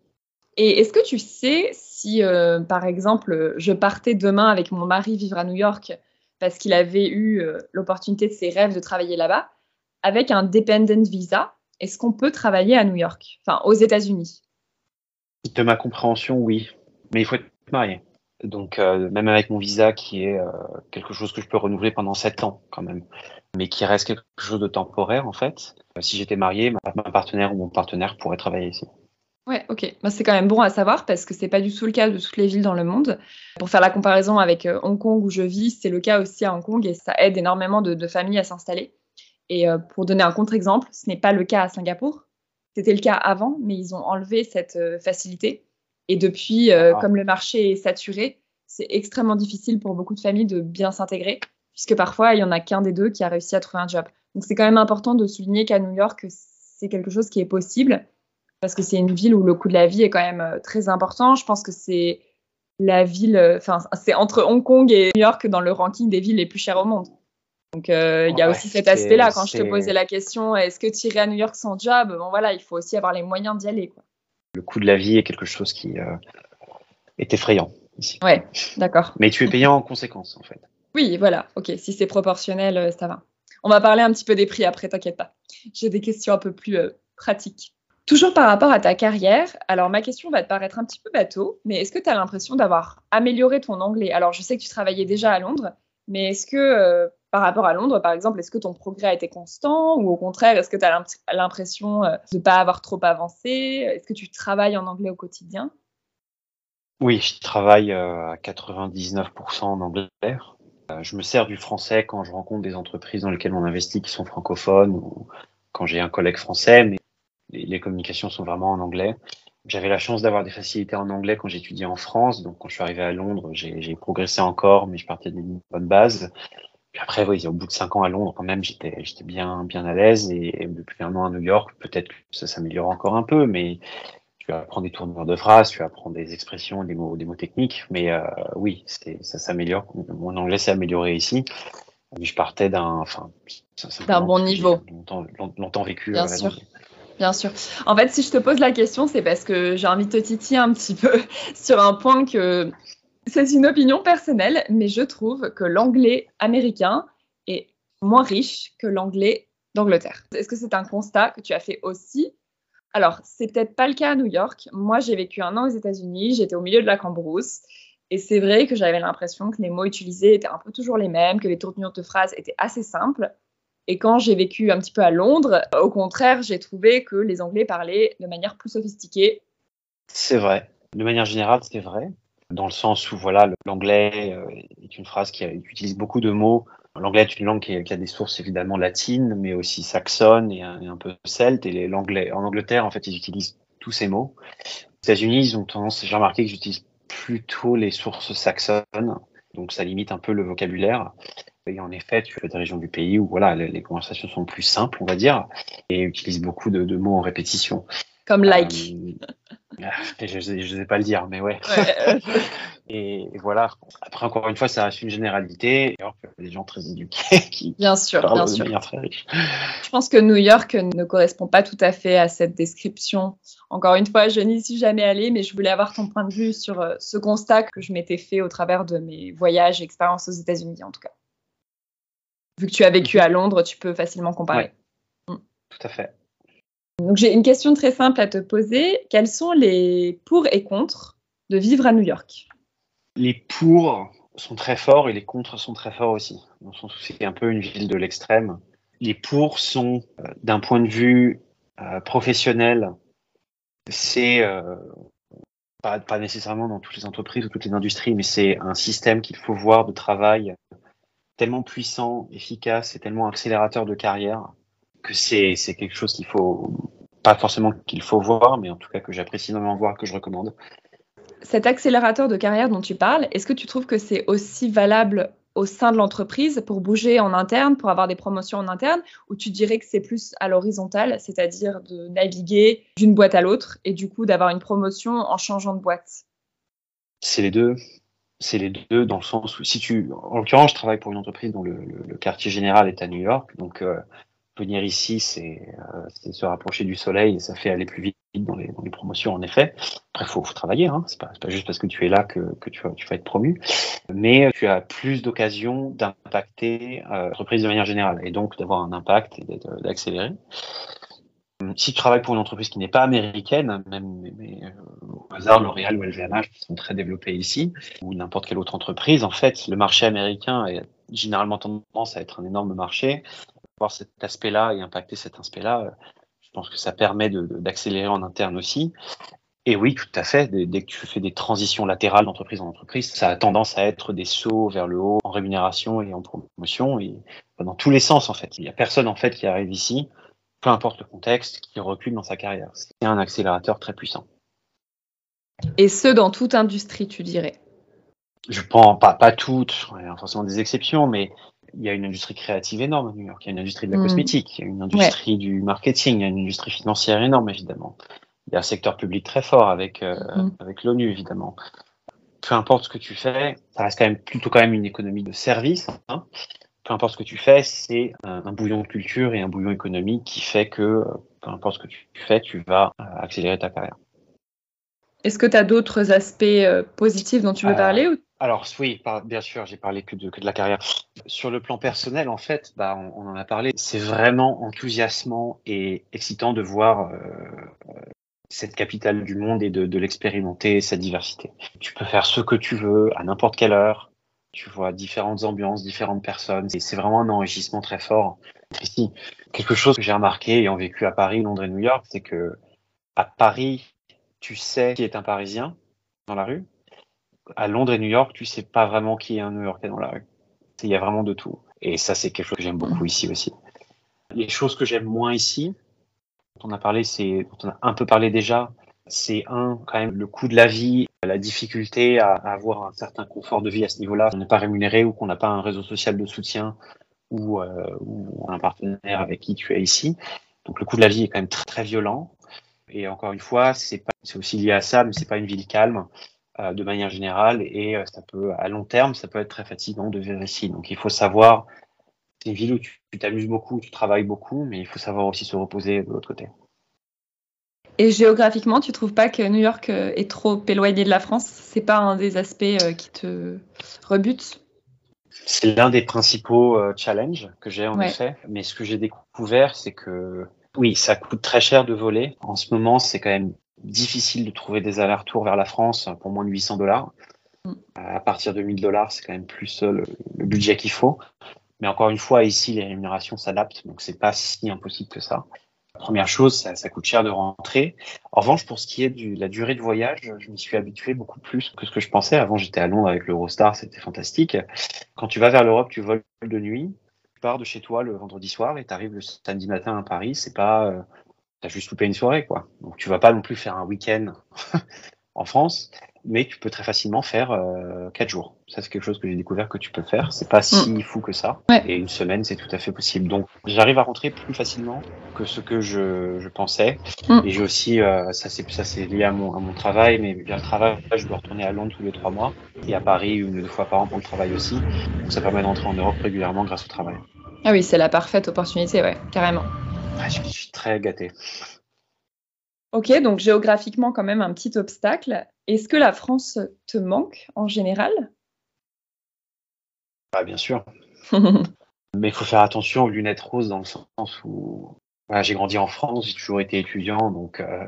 Et est-ce que tu sais si, euh, par exemple, je partais demain avec mon mari vivre à New York parce qu'il avait eu euh, l'opportunité de ses rêves de travailler là-bas, avec un dependent visa, est-ce qu'on peut travailler à New York, enfin aux États-Unis de ma compréhension, oui. Mais il faut être marié. Donc, euh, même avec mon visa, qui est euh, quelque chose que je peux renouveler pendant sept ans, quand même, mais qui reste quelque chose de temporaire, en fait. Euh, si j'étais marié, ma, partenaire ou mon partenaire pourrait travailler ici. Ouais, ok. Bah, c'est quand même bon à savoir parce que c'est pas du tout le cas de toutes les villes dans le monde. Pour faire la comparaison avec Hong Kong où je vis, c'est le cas aussi à Hong Kong et ça aide énormément de, de familles à s'installer. Et pour donner un contre-exemple, ce n'est pas le cas à Singapour. C'était le cas avant, mais ils ont enlevé cette euh, facilité. Et depuis, euh, ah. comme le marché est saturé, c'est extrêmement difficile pour beaucoup de familles de bien s'intégrer, puisque parfois, il n'y en a qu'un des deux qui a réussi à trouver un job. Donc, c'est quand même important de souligner qu'à New York, c'est quelque chose qui est possible, parce que c'est une ville où le coût de la vie est quand même euh, très important. Je pense que c'est la ville, enfin, c'est entre Hong Kong et New York dans le ranking des villes les plus chères au monde. Donc euh, il y a aussi cet aspect-là. Quand je te posais la question, est-ce que tu irais à New York sans job Bon voilà, il faut aussi avoir les moyens d'y aller. Quoi. Le coût de la vie est quelque chose qui euh, est effrayant ici. Ouais, d'accord. Mais tu es payant en conséquence en fait. Oui, voilà. Ok, si c'est proportionnel, euh, ça va. On va parler un petit peu des prix après, t'inquiète pas. J'ai des questions un peu plus pratiques. Toujours par rapport à ta carrière, alors ma question va te paraître un petit peu bateau, mais est-ce que tu as l'impression d'avoir amélioré ton anglais? Alors je sais que tu travaillais déjà à Londres, mais est-ce que par rapport à Londres, par exemple, est-ce que ton progrès a été constant ou au contraire, est-ce que tu as l'impression euh, de ne pas avoir trop avancé? Est-ce que tu travailles en anglais au quotidien? Oui, je travaille euh, à 99% en anglais. Euh, je me sers du français quand je rencontre des entreprises dans lesquelles on investit qui sont francophones ou quand j'ai un collègue français, mais les communications sont vraiment en anglais. J'avais la chance d'avoir des facilités en anglais quand j'étudiais en France, donc quand je suis arrivé à Londres, j'ai progressé encore, mais je partais d'une bonne base. Puis après, oui, au bout de cinq ans à Londres, quand même, j'étais, j'étais bien, bien à l'aise. Et, depuis un an à New York, peut-être que ça s'améliore encore un peu, mais tu apprends des tournures de phrases, tu apprends des expressions, des mots, des mots techniques. Mais euh, oui, c'est, ça s'améliore. Mon anglais s'est amélioré ici. je partais d'un, enfin, d'un bon niveau. Longtemps, longtemps vécu. Bien sûr. Bien sûr. En fait, si je te pose la question, c'est parce que j'ai envie de te titiller un petit peu *laughs* sur un point que c'est une opinion personnelle, mais je trouve que l'anglais américain est moins riche que l'anglais d'Angleterre. Est-ce que c'est un constat que tu as fait aussi? Alors, c'est peut-être pas le cas à New York. Moi, j'ai vécu un an aux États-Unis, j'étais au milieu de la Cambrousse. Et c'est vrai que j'avais l'impression que les mots utilisés étaient un peu toujours les mêmes, que les tournures de phrases étaient assez simples. Et quand j'ai vécu un petit peu à Londres, au contraire, j'ai trouvé que les Anglais parlaient de manière plus sophistiquée. C'est vrai. De manière générale, c'est vrai. Dans le sens où, voilà, l'anglais euh, est une phrase qui, utilise beaucoup de mots. L'anglais est une langue qui, a des sources évidemment latines, mais aussi saxonnes et un, peu celtes. Et l'anglais, en Angleterre, en fait, ils utilisent tous ces mots. Aux États-Unis, ils ont tendance, j'ai remarqué que j'utilise plutôt les sources saxonnes, donc ça limite un peu le vocabulaire. Et en effet, tu fais des régions du pays où voilà, les, conversations sont plus simples, on va dire, et utilisent beaucoup de, mots en répétition. Comme like. Euh, je ne sais pas le dire, mais ouais. *laughs* et, voilà. Après, encore une fois, ça reste une généralité. Alors qu'il y a des gens très éduqués *laughs* qui bien sûr, bien sûr. très riche. Je pense que New York ne correspond pas tout à fait à cette description. Encore une fois, je n'y suis jamais allée, mais je voulais avoir ton point de vue sur euh, ce constat que je m'étais fait au travers de mes voyages et expériences aux États-Unis, en tout cas vu que tu as vécu à Londres, tu peux facilement comparer. Mm. Tout à fait. Donc j'ai une question très simple à te poser. Quels sont les pour et contre de vivre à New York? Les pour sont très forts et les contre sont très forts aussi. Dans le sens c'est un peu une ville de l'extrême. Les pour sont, euh, d'un point de vue euh, professionnel, c'est euh, pas, nécessairement dans toutes les entreprises ou toutes les industries, mais c'est un système qu'il faut voir de travail tellement puissant, efficace et tellement accélérateur de carrière que c'est quelque chose qu'il faut, pas forcément qu'il faut voir, mais en tout cas que j'apprécie énormément voir, que je recommande. Cet accélérateur de carrière dont tu parles, est-ce que tu trouves que c'est aussi valable au sein de l'entreprise pour bouger en interne, pour avoir des promotions en interne, ou tu dirais que c'est plus à l'horizontale, c'est-à-dire de naviguer d'une boîte à l'autre et du coup d'avoir une promotion en changeant de boîte? C'est les deux c'est les deux dans le sens où si tu, en l'occurrence, je travaille pour une entreprise dont le, le, quartier général est à New York, donc euh, venir ici, c'est euh, se rapprocher du soleil et ça fait aller plus vite dans les, promotions, en effet. Après, faut, faut travailler, hein. c'est pas, juste parce que tu es là que, tu, vas, être promu, mais tu as plus d'occasions d'impacter euh, l'entreprise de manière générale et donc d'avoir un impact et d'accélérer. Si tu travailles pour une entreprise qui n'est pas américaine, même mais, euh, au hasard L'Oréal ou LVMH sont très développés ici, ou n'importe quelle autre entreprise, en fait, le marché américain a généralement tendance à être un énorme marché. Voir cet aspect-là et impacter cet aspect-là, euh, je pense que ça permet d'accélérer en interne aussi. Et oui, tout à fait. Dès, que tu fais des transitions latérales d'entreprise en entreprise, ça a tendance à être des sauts vers le haut en rémunération et en promotion et dans tous les sens en fait. Il n'y a personne en fait qui arrive ici peu importe le contexte, qui recule dans sa carrière. C'est un accélérateur très puissant. Et ce, dans toute industrie, tu dirais? Je pense pas, pas toutes, il y a forcément des exceptions, mais il y a une industrie créative énorme à New York. Il y a une industrie de la mm. cosmétique, il y a une industrie du marketing, il y a une industrie financière énorme, évidemment. Il y a un secteur public très fort avec, euh, mm. avec l'ONU, évidemment. Peu importe ce que tu fais, ça reste quand même plutôt quand même une économie de service. Hein peu importe ce que tu fais, c'est un, bouillon de culture et un bouillon économique qui fait que, peu importe ce que tu fais, tu vas euh, accélérer ta carrière. Est-ce que tu as d'autres aspects euh, positifs dont tu veux parler Alors oui, bien sûr, j'ai parlé que de, la carrière. Sur le plan personnel, en fait, bah, on, en a parlé. C'est vraiment enthousiasmant et excitant de voir euh, cette capitale du monde et de, de l'expérimenter, cette diversité. Tu peux faire ce que tu veux à n'importe quelle heure, tu vois différentes ambiances, différentes personnes. C'est vraiment un enrichissement très fort. Ici, quelque chose que j'ai remarqué ayant vécu à Paris, Londres et New York, c'est que à Paris, tu sais qui est un Parisien dans la rue? À Londres et New York, tu sais pas vraiment qui est un New Yorkais dans la rue. Il y a vraiment de tout. Et ça, c'est quelque chose que j'aime beaucoup ici aussi. Les choses que j'aime moins ici, dont on a parlé, c'est, on a un peu parlé déjà, c'est un, quand même, le coût de la vie, la difficulté à, avoir un certain confort de vie à ce niveau-là. On n'est pas rémunéré ou qu'on n'a pas un réseau social de soutien ou, euh, ou, un partenaire avec qui tu es ici. Donc le coût de la vie est quand même très, très violent. Et encore une fois, c'est aussi lié à ça, mais c'est pas une ville calme euh, de manière générale. Et euh, ça peut, à long terme, ça peut être très fatigant de vivre ici. Donc il faut savoir c'est une ville où tu t'amuses beaucoup, tu travailles beaucoup, mais il faut savoir aussi se reposer de l'autre côté. Et géographiquement, tu trouves pas que New York euh, est trop éloigné de la France? C'est pas un des aspects qui te rebute C'est l'un des principaux challenges que j'ai en effet. Mais ce que j'ai découvert, c'est que oui, ça coûte très cher de voler. En ce moment, c'est quand même difficile de trouver des allers-retours vers la France pour moins de 800 dollars. Mm. À partir de 1000 dollars, c'est quand même plus le, le budget qu'il faut. Mais encore une fois, ici, les rémunérations s'adaptent, donc c'est pas si impossible que ça. Première chose, ça, ça, coûte cher de rentrer. En revanche, pour ce qui est de la durée de voyage, je m'y suis habitué beaucoup plus que ce que je pensais. Avant, j'étais à Londres avec l'Eurostar, c'était fantastique. Quand tu vas vers l'Europe, tu voles de nuit, tu pars de chez toi le vendredi soir et tu arrives le samedi matin à Paris. C'est pas, euh, t'as juste loupé une soirée, quoi. Donc tu vas pas non plus faire un week-end *laughs* en France mais tu peux très facilement faire euh, 4 jours. Ça, c'est quelque chose que j'ai découvert que tu peux faire. C'est pas si mm. fou que ça. Et une semaine, c'est tout à fait possible. Donc, j'arrive à rentrer plus facilement que ce que je, je pensais. Mm. Et j'ai aussi, euh, ça c'est ça c'est lié à mon, à mon travail, mais bien le travail, je dois retourner à Londres tous les trois mois et à Paris une ou deux fois par an pour le travail aussi. Donc, ça permet d'entrer en Europe régulièrement grâce au travail. Ah oui, c'est la parfaite opportunité, ouais, carrément. Je suis très gâté. Ok, donc géographiquement quand même un petit obstacle. Est-ce que la France te manque en général? Ah, Bien sûr. *laughs* Mais il faut faire attention aux lunettes roses dans le sens où j'ai grandi en France, j'ai toujours été étudiant, donc euh,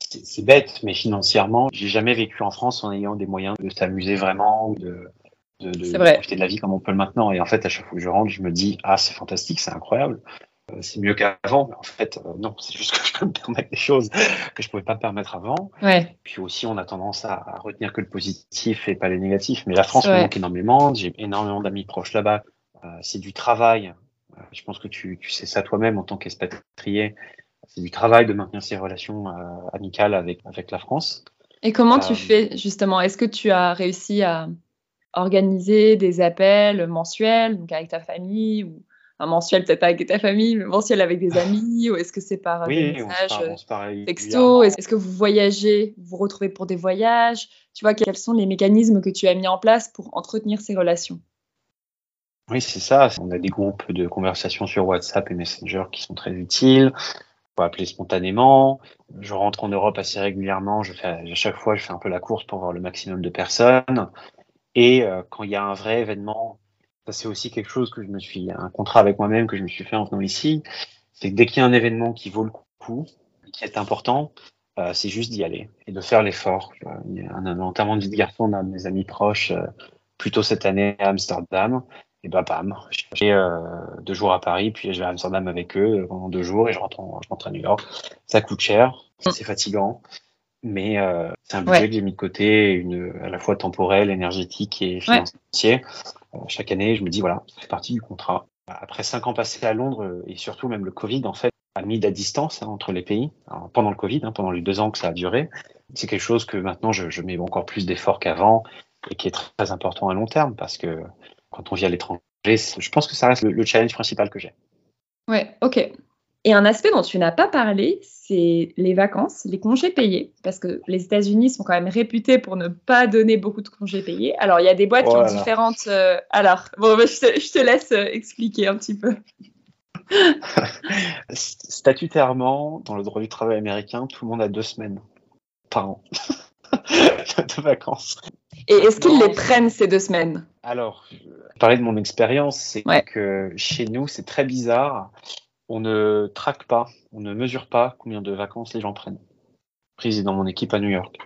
c'est bête, mais financièrement, j'ai jamais vécu en France en ayant des moyens de s'amuser vraiment ou de, de, de profiter de la vie comme on peut le maintenant. Et en fait, à chaque fois que je rentre, je me dis ah c'est fantastique, c'est incroyable. Euh, c'est mieux qu'avant, mais en fait, euh, non, *laughs* c'est juste que je peux me permettre des choses que je pouvais pas me permettre avant. Ouais. Puis aussi, on a tendance à, retenir que le positif et pas les négatifs. Mais la France me manque énormément. J'ai énormément d'amis proches là-bas. Euh, c'est du travail. je pense que tu, tu sais ça toi-même en tant qu'expatrié. C'est du travail de maintenir ses relations amicales avec, avec la France. Et comment tu fais justement? Est-ce que tu as réussi à organiser des appels mensuels, donc avec ta famille ou un mensuel peut-être pas avec ta famille, mais mensuel avec des *laughs* amis Ou est-ce que c'est par des messages texto? Est-ce que vous voyagez, vous vous retrouvez pour des voyages? Tu vois, quels sont les mécanismes que tu as mis en place pour entretenir ces relations? Oui, c'est ça. On a des groupes de conversation sur WhatsApp et Messenger qui sont très utiles. On peut appeler spontanément. Je rentre en Europe assez régulièrement. Je fais, à chaque fois, je fais un peu la course pour voir le maximum de personnes. Et euh, quand il y a un vrai événement c'est aussi quelque chose que je me suis, un contrat avec moi-même que je me suis fait en venant ici, c'est que dès qu'il y a un événement qui vaut le coup, qui est important, euh, c'est juste d'y aller et de faire l'effort. Il y a un, enterrement de vie de garçon d'un de mes amis proches, euh, plutôt cette année à Amsterdam, et bah bam, j'ai euh, deux jours à Paris, puis je vais à Amsterdam avec eux pendant deux jours et je rentre, je rentre à New York. Ça coûte cher, c'est fatigant, mais euh, c'est un budget que j'ai mis de côté, une, à la fois temporel, énergétique et financier. Euh, chaque année, je me dis, voilà, ça fait partie du contrat. Après cinq ans passés à Londres, euh, et surtout même le Covid, en fait, a mis de la distance hein, entre les pays. pendant le Covid, hein, pendant les deux ans que ça a duré, c'est quelque chose que maintenant je, je mets encore plus d'efforts qu'avant et qui est très, important à long terme parce que quand on vit à l'étranger, je pense que ça reste le, le challenge principal que j'ai. Ouais, ok. Et un aspect dont tu n'as pas parlé, c'est les vacances, les congés payés, parce que les États-Unis sont quand même réputés pour ne pas donner beaucoup de congés payés. Alors, il y a des boîtes qui ont différentes. Euh, alors, bon, bah, je, te, laisse euh, expliquer un petit peu. *laughs* Statutairement, dans le droit du travail américain, tout le monde a deux semaines par an *laughs* de vacances. Et est-ce qu'ils les prennent ces deux semaines? Alors, parler de mon expérience, c'est que chez nous, c'est très bizarre on ne traque pas, on ne mesure pas combien de vacances les gens prennent. Prise dans mon équipe à New York.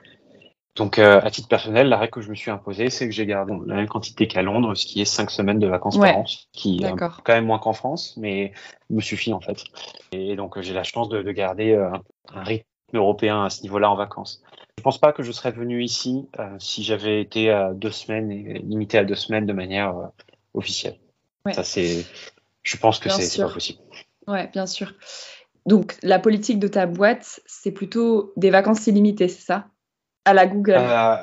Donc, euh, à titre personnel, la règle que je me suis imposée, c'est que j'ai gardé la même quantité qu'à Londres, ce qui est cinq semaines de vacances par an, qui est quand même moins qu'en France, mais me suffit en fait. Et donc, j'ai la chance de, garder euh, un, rythme européen à ce niveau-là en vacances. Je pense pas que je serais venu ici euh, si j'avais été à deux semaines et limité à deux semaines de manière officielle. Ça, c'est, je pense que c'est pas possible. Oui, bien sûr. Donc, la politique de ta boîte, c'est plutôt des vacances illimitées, c'est ça? À la Google euh,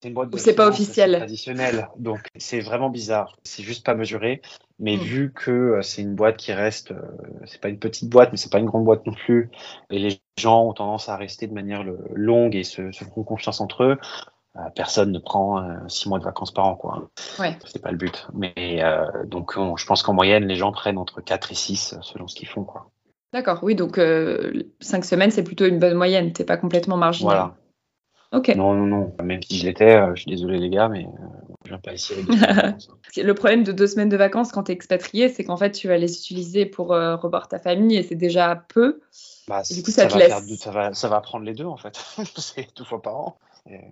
C'est une boîte Ou c'est pas officiel? Traditionnel. Donc, c'est vraiment bizarre. C'est juste pas mesuré. Mais hmm. vu que euh, c'est une boîte qui reste, euh, c'est pas une petite boîte, mais c'est pas une grande boîte non plus, et les gens ont tendance à rester de manière longue et se, font confiance entre eux, personne ne prend six mois de vacances par an, quoi. Ouais. C'est pas le but. Mais donc, je pense qu'en moyenne, les gens prennent entre 4 et 6 selon ce qu'ils font, quoi. D'accord, oui, donc cinq semaines, c'est plutôt une bonne moyenne. T'es pas complètement marginal. Voilà. Ok. Non, non, non. Même si je l'étais, je suis désolé les gars, mais je viens pas ici avec des *laughs* vacances. Le problème de deux semaines de vacances quand tu es expatrié, c'est qu'en fait, tu vas les utiliser pour revoir ta famille et c'est déjà peu. Bah, Et du coup, ça, ça te va laisse- faire ça, va, ça va prendre les deux en fait. *laughs* c'est deux fois par an.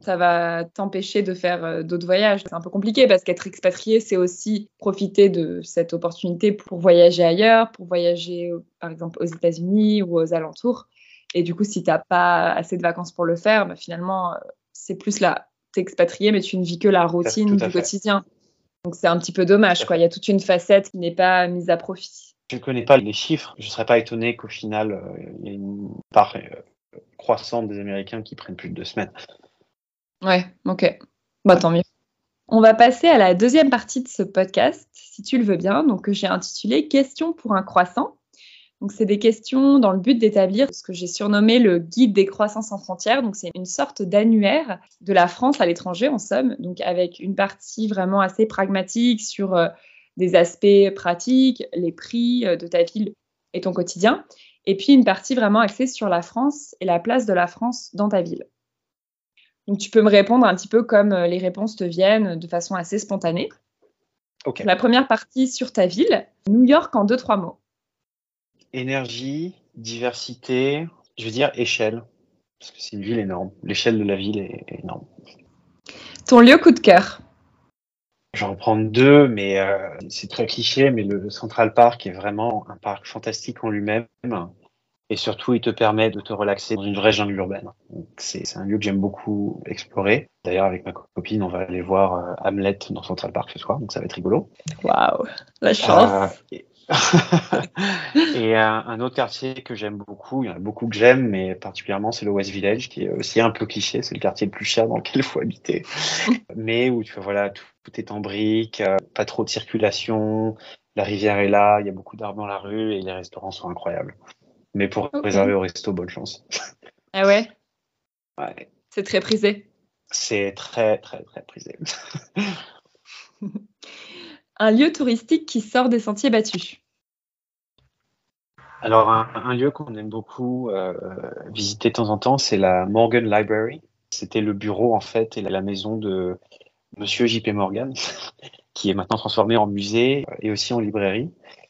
Ça va t'empêcher de faire euh, d'autres voyages. C'est un peu compliqué parce qu'être expatrié, c'est aussi profiter de cette opportunité pour voyager ailleurs, pour voyager euh, par exemple aux États-Unis ou aux alentours. Et du coup, si tu n'as pas assez de vacances pour le faire, bah, finalement, euh, c'est plus là. Tu es expatrié, mais tu ne vis que la routine du fait. quotidien. Donc c'est un petit peu dommage. quoi. Il y a toute une facette qui n'est pas mise à profit. Je ne connais pas les chiffres. Je ne serais pas étonné qu'au final, euh, il y ait une part euh, croissante des Américains qui prennent plus de deux semaines. Ouais, ok. Bah, tant mieux. On va passer à la deuxième partie de ce podcast, si tu le veux bien, donc que j'ai intitulé Questions pour un croissant. Donc, c'est des questions dans le but d'établir ce que j'ai surnommé le guide des croissants sans frontières. Donc, c'est une sorte d'annuaire de la France à l'étranger, en somme. Donc, avec une partie vraiment assez pragmatique sur euh, des aspects pratiques, les prix euh, de ta ville et ton quotidien. Et puis, une partie vraiment axée sur la France et la place de la France dans ta ville. Donc, tu peux me répondre un petit peu comme euh, les réponses te viennent de façon assez spontanée. La première partie sur ta ville, New York en deux, trois mots. Énergie, diversité, je veux dire échelle. Parce que c'est une ville énorme. L'échelle de la ville est énorme. Ton lieu coup de cœur. J'en reprends deux, mais euh, c'est très cliché, mais le Central Park est vraiment un parc fantastique en lui-même. Et surtout, il te permet de te relaxer dans une vraie jungle urbaine. C'est c'est un lieu que j'aime beaucoup explorer. D'ailleurs, avec ma copine, on va aller voir euh, Hamlet dans Central Park ce soir, donc ça va être rigolo. Waouh, la chance. *laughs* Euh, et et un, un autre quartier que j'aime beaucoup, il y en a beaucoup que j'aime, mais particulièrement c'est le West Village, qui est aussi un peu cliché, c'est le quartier le plus cher dans lequel il faut habiter, *laughs* mais où tu vois, voilà, tout, tout est en briques, euh, pas trop de circulation, la rivière est là, il y a beaucoup d'arbres dans la rue et les restaurants sont incroyables. Mais pour Ok. réserver au resto, bonne chance. Ah ouais, *laughs* Ouais, c'est très prisé. c'est très très très prisé. *laughs* Un lieu touristique qui sort des sentiers battus. Alors, un, un lieu qu'on aime beaucoup euh, visiter de temps en temps, c'est la Morgan Library. C'était le bureau, en fait, et la maison de Monsieur J.P. Morgan, *laughs* qui est maintenant transformé en musée et aussi en librairie, euh,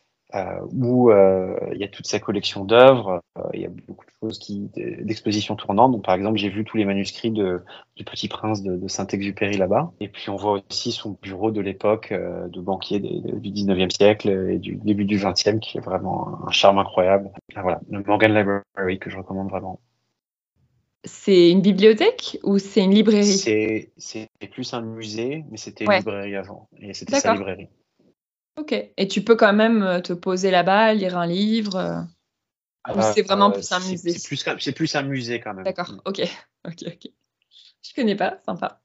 où euh, il y a toute sa collection d'œuvres. euh, il y a beaucoup de choses qui d'expositions tournantes. Donc, par exemple, j'ai vu tous les manuscrits de, du Petit Prince de, de Saint-Exupéry là-bas. Et puis, on voit aussi son bureau de l'époque euh, de banquier du 19e siècle et du début du 20e, qui est vraiment un charme incroyable. Ah, voilà, le Morgan Library que je recommande vraiment. C'est une bibliothèque ou c'est une librairie? C'est plus un musée, mais c'était Ouais. une librairie avant. Et c'était sa librairie. Ok. Et tu peux quand même euh, te poser là-bas, lire un livre. euh, Ou c'est vraiment plus un musée C'est plus, c'est plus un musée quand même. D'accord, ok, *laughs* ok, ok. Je connais pas, sympa.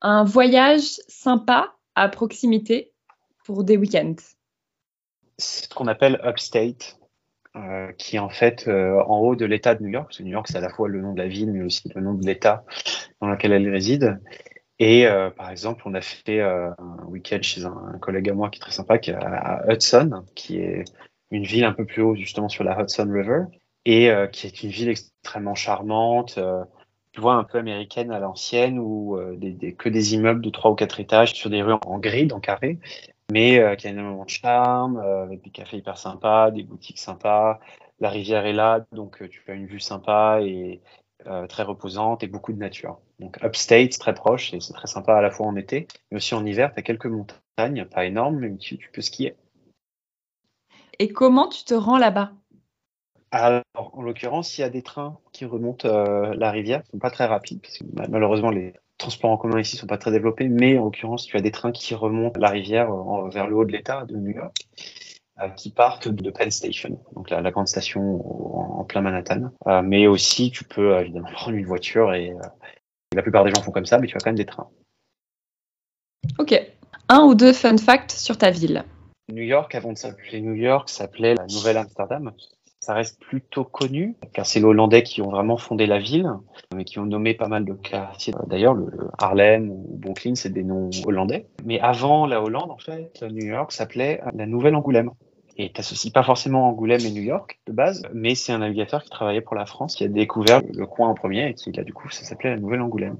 Un voyage sympa à proximité pour des week-ends. C'est ce qu'on appelle Upstate, euh, qui est en fait euh, en haut de l'État de New York. Parce que New York, c'est à la fois le nom de la ville, mais aussi le nom de l'État dans lequel elle réside. Et euh, par exemple, on a fait euh, un week-end chez un, un collègue à moi qui est très sympa, qui est à, Hudson, qui est une ville un peu plus haut justement sur la Hudson River, et euh, qui est une ville extrêmement charmante. euh, tu vois, un peu américaine à l'ancienne, où euh, des, des- que des immeubles de trois ou quatre étages sur des rues en, en grid, en carré, mais euh, qui a énormément de charme, avec des cafés hyper sympas, des boutiques sympas. La rivière est là, donc tu as une vue sympa et très reposante et beaucoup de nature. Donc upstate, c'est très proche et c'est très sympa à la fois en été, mais aussi en hiver. Tu as quelques montagnes, pas énormes, mais tu, tu peux skier. Et comment tu te rends là-bas? Alors, en l'occurrence, il y a des trains qui remontent euh, la rivière, qui sont pas très rapides, parce que ma- malheureusement, les transports en commun ici sont pas très développés, mais en l'occurrence, tu as des trains qui remontent la rivière euh, vers le haut de l'État de New York, euh, qui partent de Penn Station, donc la, la grande station en, en plein Manhattan. Euh, mais aussi, tu peux euh, évidemment *laughs* prendre une voiture et euh, la plupart des gens font comme ça, mais tu as quand même des trains. Ok. Un ou deux fun facts sur ta ville. New York, avant de s'appeler New York, s'appelait la Nouvelle Amsterdam. ça reste plutôt connu, car c'est les Hollandais qui ont vraiment fondé la ville, mais qui ont nommé pas mal de quartiers. D'ailleurs, le, Harlem ou Brooklyn, c'est des noms hollandais. Mais avant la Hollande, en fait, New York s'appelait la Nouvelle Angoulême. Et t'associes pas forcément Angoulême et New York de base, mais c'est un navigateur qui travaillait pour la France qui a découvert le coin en premier et qui, là, du coup, ça s'appelait la Nouvelle Angoulême.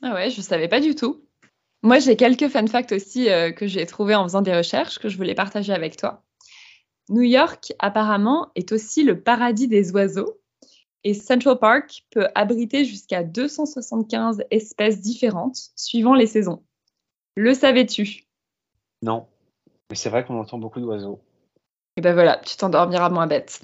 Ah ouais, je savais pas du tout. Moi, j'ai quelques fun facts aussi euh, que j'ai trouvés en faisant des recherches que je voulais partager avec toi. New York, apparemment, est aussi le paradis des oiseaux et Central Park peut abriter jusqu'à 275 espèces différentes suivant les saisons. Le savais-tu? Non, mais c'est vrai qu'on entend beaucoup d'oiseaux. Et ben voilà, tu t'endormiras moins bête.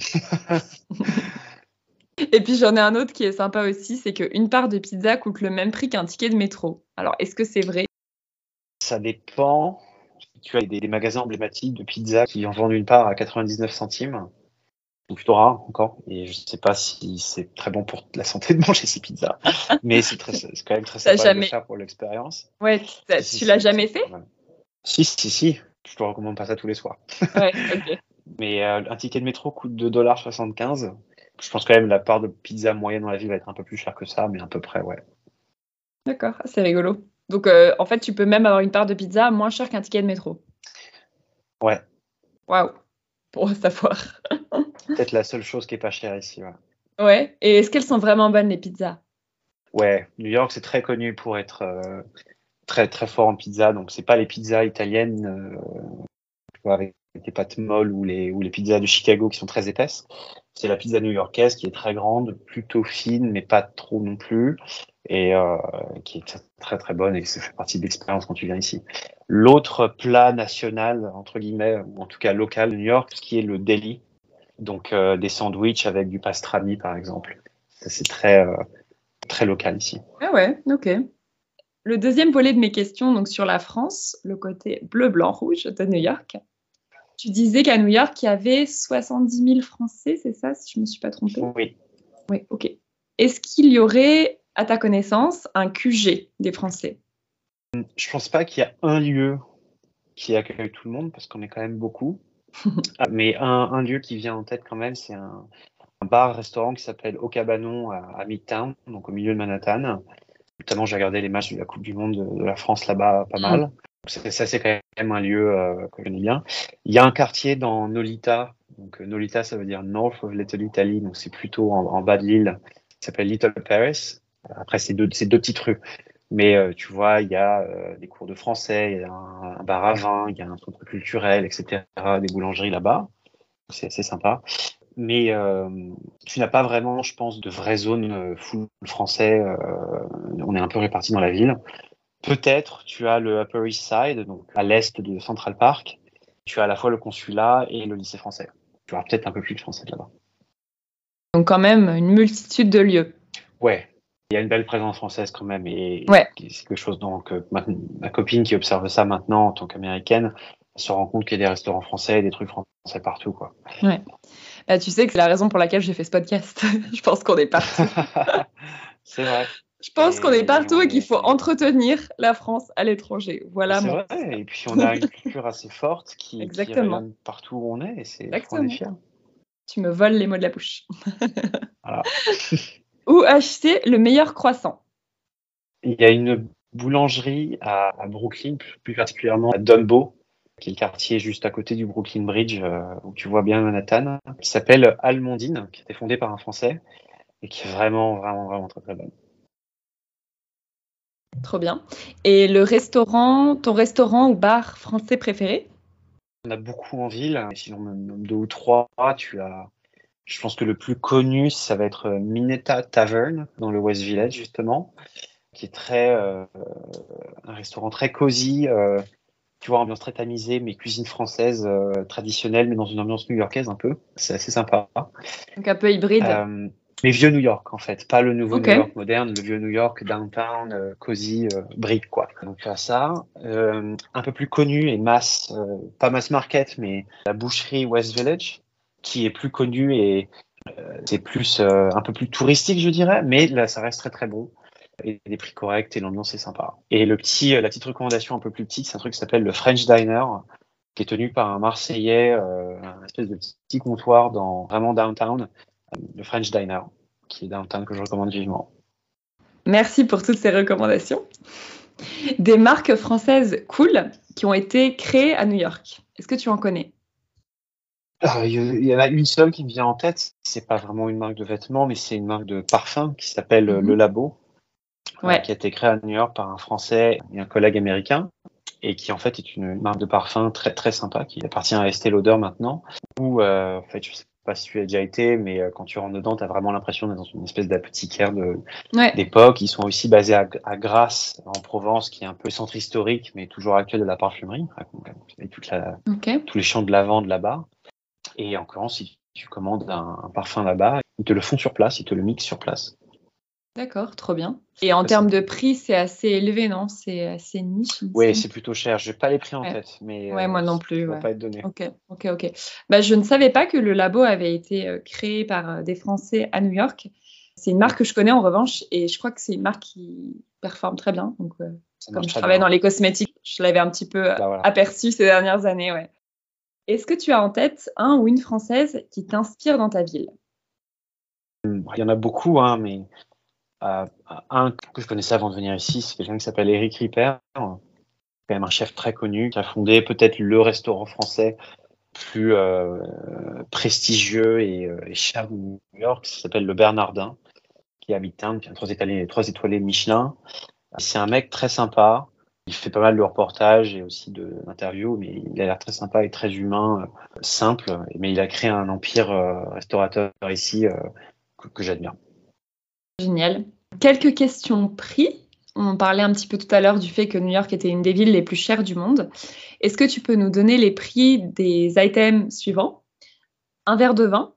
*laughs* et puis j'en ai un autre qui est sympa aussi, c'est qu'une part de pizza coûte le même prix qu'un ticket de métro. Alors est-ce que c'est vrai? Ça dépend tu as des, magasins emblématiques de pizza qui en vendent une part à 99 centimes. C'est plutôt rare encore. Et je ne sais pas si c'est très bon pour la santé de manger ces pizzas. mais c'est quand même très sympa jamais... pour l'expérience. Ouais, tu l'as jamais fait? Si, si, si. Je te recommande pas ça tous les soirs. Ouais, *laughs* ok. mais euh, un ticket de métro coûte 2,75$. Je pense quand même la part de pizza moyenne dans la ville va être un peu plus chère que ça, mais à peu près, ouais. D'accord, c'est rigolo. Donc, euh, en fait, tu peux même avoir une part de pizza moins cher qu'un ticket de métro. Ouais. Waouh, pour savoir. *laughs* Peut-être la seule chose qui est pas chère ici. Ouais. ouais. Et est-ce qu'elles sont vraiment bonnes, les pizzas? Ouais, New York, c'est très connu pour être euh, très, très fort en pizza. Donc, c'est pas les pizzas italiennes euh, avec des pâtes molles ou les, ou les pizzas de Chicago qui sont très épaisses. C'est la pizza new-yorkaise qui est très grande, plutôt fine, mais pas trop non plus et euh, qui est très très bonne et ça fait partie de l'expérience quand tu viens ici. L'autre plat national, entre guillemets, ou en tout cas local New York, qui est le deli, donc euh, des sandwichs avec du pastrami par exemple. C'est très, euh, très local ici. Ah ouais, ok. Le deuxième volet de mes questions, donc sur la France, le côté bleu, blanc, rouge de New York. Tu disais qu'à New York, il y avait 70 000 Français, c'est ça, si je ne me suis pas trompée? Oui. Oui, ok. Est-ce qu'il y aurait à ta connaissance, un QG des Français? Je pense pas qu'il y a un lieu qui accueille tout le monde, parce qu'on est quand même beaucoup. *laughs* Ah, mais un, lieu qui vient en tête quand même, c'est un, bar-restaurant qui s'appelle Au Cabanon à, Midtown, donc au milieu de Manhattan. Notamment, j'ai regardé les matchs de la Coupe du Monde de, la France là-bas pas mal. Mm. Ça, c'est quand même un lieu euh, que je connais bien. Il y a un quartier dans Nolita. Donc, Nolita, ça veut dire North of Little Italy. Donc, c'est plutôt en, en bas de l'île. Ça s'appelle Little Paris. Après, c'est deux, deux petites rues. Mais euh, tu vois, il y a euh, des cours de français, il y a un, bar à vin, il y a un centre culturel, etc., des boulangeries là-bas. C'est assez sympa. Mais euh, tu n'as pas vraiment, je pense, de vraie zone full français. on est un peu répartis dans la ville. Peut-être tu as le Upper East Side, donc à l'est de Central Park. Tu as à la fois le consulat et le lycée français. Tu auras peut-être un peu plus de français là-bas. Donc quand même une multitude de lieux. Ouais, il y a une belle présence française quand même et c'est quelque chose donc ma copine qui observe ça maintenant en tant qu'américaine se rend compte qu'il y a des restaurants français des trucs français partout quoi. Ouais. Bah, tu sais que c'est la raison pour laquelle j'ai fait ce podcast. *laughs* je pense qu'on est partout. *laughs* c'est vrai. Je pense qu'on est partout et qu'il faut entretenir la France à l'étranger. Voilà. C'est vrai. Et puis on a une *laughs* culture assez forte qui, Exactement. qui partout où on est et c'est on est fiers. Tu me voles les mots de la bouche. voilà. Où acheter le meilleur croissant? Il y a une boulangerie à, Brooklyn, plus particulièrement à Dumbo, qui est le quartier juste à côté du Brooklyn Bridge, euh, où tu vois bien Manhattan, qui s'appelle Almondine, qui a été fondée par un Français, et qui est vraiment, vraiment, vraiment très, très bonne. Trop bien. Et le restaurant, ton restaurant ou bar français préféré? On a beaucoup en ville. Si l'on nomme deux ou trois, tu as je pense que le plus connu, ça va être euh, Minetta Tavern dans le West Village justement, qui est très euh, un restaurant très cosy. Euh, tu vois, ambiance très tamisée, mais cuisine française traditionnelle, mais dans une ambiance new-yorkaise un peu. C'est assez sympa. Donc un peu hybride. mais vieux New York en fait, pas le nouveau New York moderne, le vieux New York downtown, cosy, brick quoi. Donc ça, un peu plus connu et mass, pas mass market, mais la boucherie West Village qui est plus connu et euh, c'est plus euh, un peu plus touristique, je dirais, mais là, ça reste très très bon et des prix corrects et l'ambiance est sympa. Et le petit, euh, la petite recommandation un peu plus petite, c'est un truc qui s'appelle le French Diner qui est tenu par un Marseillais, un espèce de petit comptoir dans vraiment downtown, le French Diner, qui est downtown que je recommande vivement. Merci pour toutes ces recommandations. Des marques françaises cool qui ont été créées à New York. Est-ce que tu en connais? Ah, il y en a une seule qui me vient en tête. C'est pas vraiment une marque de vêtements, mais c'est une marque de parfum qui s'appelle mhm. Le Labo, euh, qui a été créée à New York par un Français et un collègue américain, et qui en fait est une marque de parfum très très sympa, qui appartient à Estée Lauder maintenant. Où, euh, en fait, je sais pas si tu as déjà été, mais euh, quand tu rentres dedans, tu as vraiment l'impression d'être dans une espèce d'apothicaire d'époque. Ils sont aussi basés à, à, Grasse, en Provence, qui est un peu centre historique, mais toujours actuel de la parfumerie. Toute la, Tous les champs de lavande là-bas. Et en l'occurrence, si tu commandes un, parfum là-bas, ils te le font sur place, ils te le mixent sur place. D'accord, trop bien. Et en termes de prix, c'est assez élevé, non? C'est assez niche. Oui, c'est plutôt cher. Je n'ai pas les prix en tête, mais ouais, moi non plus. Ça va pas être donné. Ok, ok, ok. Bah, je ne savais pas que le labo avait été euh, créé par euh, des Français à New York. C'est une marque que je connais en revanche, et je crois que c'est une marque qui performe très bien. Donc, euh, comme je travaille dans les cosmétiques, je l'avais un petit peu bah, aperçu ces dernières années, ouais. Est-ce que tu as en tête un ou une française qui t'inspire dans ta ville? Il y en a beaucoup, hein, mais un que je connaissais avant de venir ici, c'est quelqu'un qui s'appelle Eric Ripper, quand même un chef très connu, qui a fondé peut-être le restaurant français plus euh, prestigieux et, euh, et, cher de New York, qui s'appelle le Bernardin, qui habite un, qui a trois étoilés, trois étoilés Michelin. C'est un mec très sympa, il fait pas mal de reportages et aussi d'interviews, mais il a l'air très sympa et très humain, euh, simple. Mais il a créé un empire restaurateur ici que, j'admire. Génial. Quelques questions prix. On parlait un petit peu tout à l'heure du fait que New York était une des villes les plus chères du monde. Est-ce que tu peux nous donner les prix des items suivants? Un verre de vin,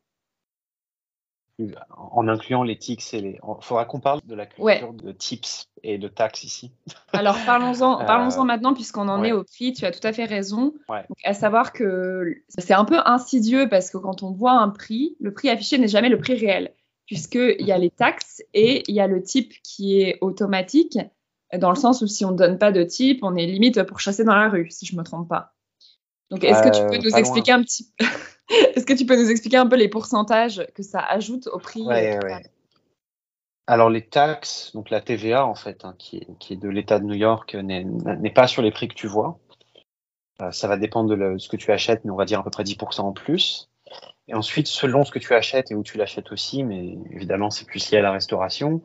en incluant les tics et les. Il faudra qu'on parle de la culture de tips et de taxes ici. *laughs* Alors parlons-en euh, parlons maintenant, puisqu'on en est au prix. Tu as tout à fait raison. à savoir que c'est un peu insidieux parce que quand on voit un prix, le prix affiché n'est jamais le prix réel, puisqu'il y a les taxes et il y a le type qui est automatique, dans le sens où si on ne donne pas de type, on est limite pour chasser dans la rue, si je ne me trompe pas. Donc est-ce que tu peux euh, nous expliquer un petit peu *laughs* Est-ce que tu peux nous expliquer un peu les pourcentages que ça ajoute au prix ouais, euh, Alors les taxes, donc la TVA en fait, hein, qui, est, de l'État de New York, n'est pas sur les prix que tu vois. Euh, ça va dépendre de, ce que tu achètes, mais on va dire à peu près 10% en plus. Et ensuite, selon ce que tu achètes et où tu l'achètes aussi, mais évidemment c'est plus lié à la restauration,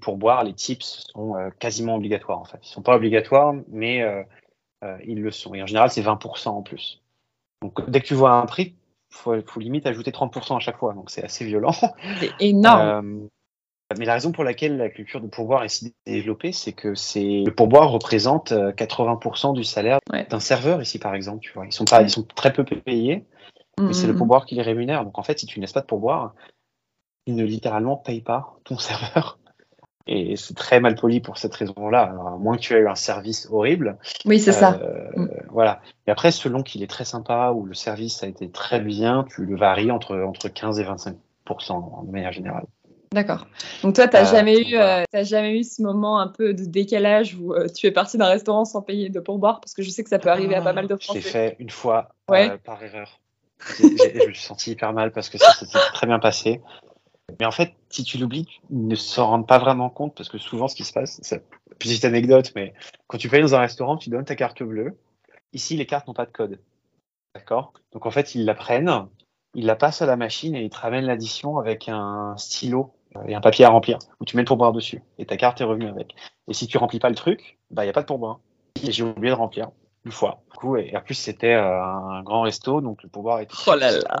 pour boire, les tips sont euh, quasiment obligatoires en fait. Ils sont pas obligatoires, mais ils le sont. Et en général, c'est 20% en plus. Donc dès que tu vois un prix, faut, faut limite ajouter 30% à chaque fois, donc c'est assez violent. C'est énorme. Euh, mais la raison pour laquelle la culture de pourboire est si développée, c'est que c'est le pourboire représente 80% euh, du salaire d'un serveur ici, par exemple. Tu vois, ils sont pas, ils sont très peu payés, mais c'est le mm-hmm. pourboire qui les rémunère. Donc en fait, si tu ne laisses pas de pourboire, ils ne littéralement payent pas ton *laughs* serveur. Et c'est très mal poli pour cette raison-là. À moins que tu aies eu un service horrible. Oui, c'est ça. Euh, mm. Voilà. Et après, selon qu'il est très sympa ou le service a été très bien, tu le varies entre, entre 15 et 25% de manière générale. D'accord. Donc toi, tu n'as euh, jamais, eu, euh, jamais eu ce moment un peu de décalage où tu es parti d'un restaurant sans payer de pourboire? Parce que je sais que ça peut arriver à pas mal de Français. Je l'ai fait une fois par erreur. Je me suis senti hyper mal parce que ça s'était très bien passé. Mais en fait, si tu l'oublies, ils ne s'en rendent pas vraiment compte parce que souvent, ce qui se passe, c'est une petite anecdote, mais quand tu payes dans un restaurant, tu donnes ta carte bleue. Ici, les cartes n'ont pas de code. D'accord? Donc en fait, ils la prennent, ils la passent à la machine et ils te ramènent l'addition avec un stylo et un papier à remplir où tu mets le pourboire dessus et ta carte est revenue avec. Et si tu remplis pas le truc, bah il y a pas de pourboire. Et j'ai oublié de remplir une fois. Du coup, et en plus, c'était euh, un grand resto, donc le pouvoir était. Oh là là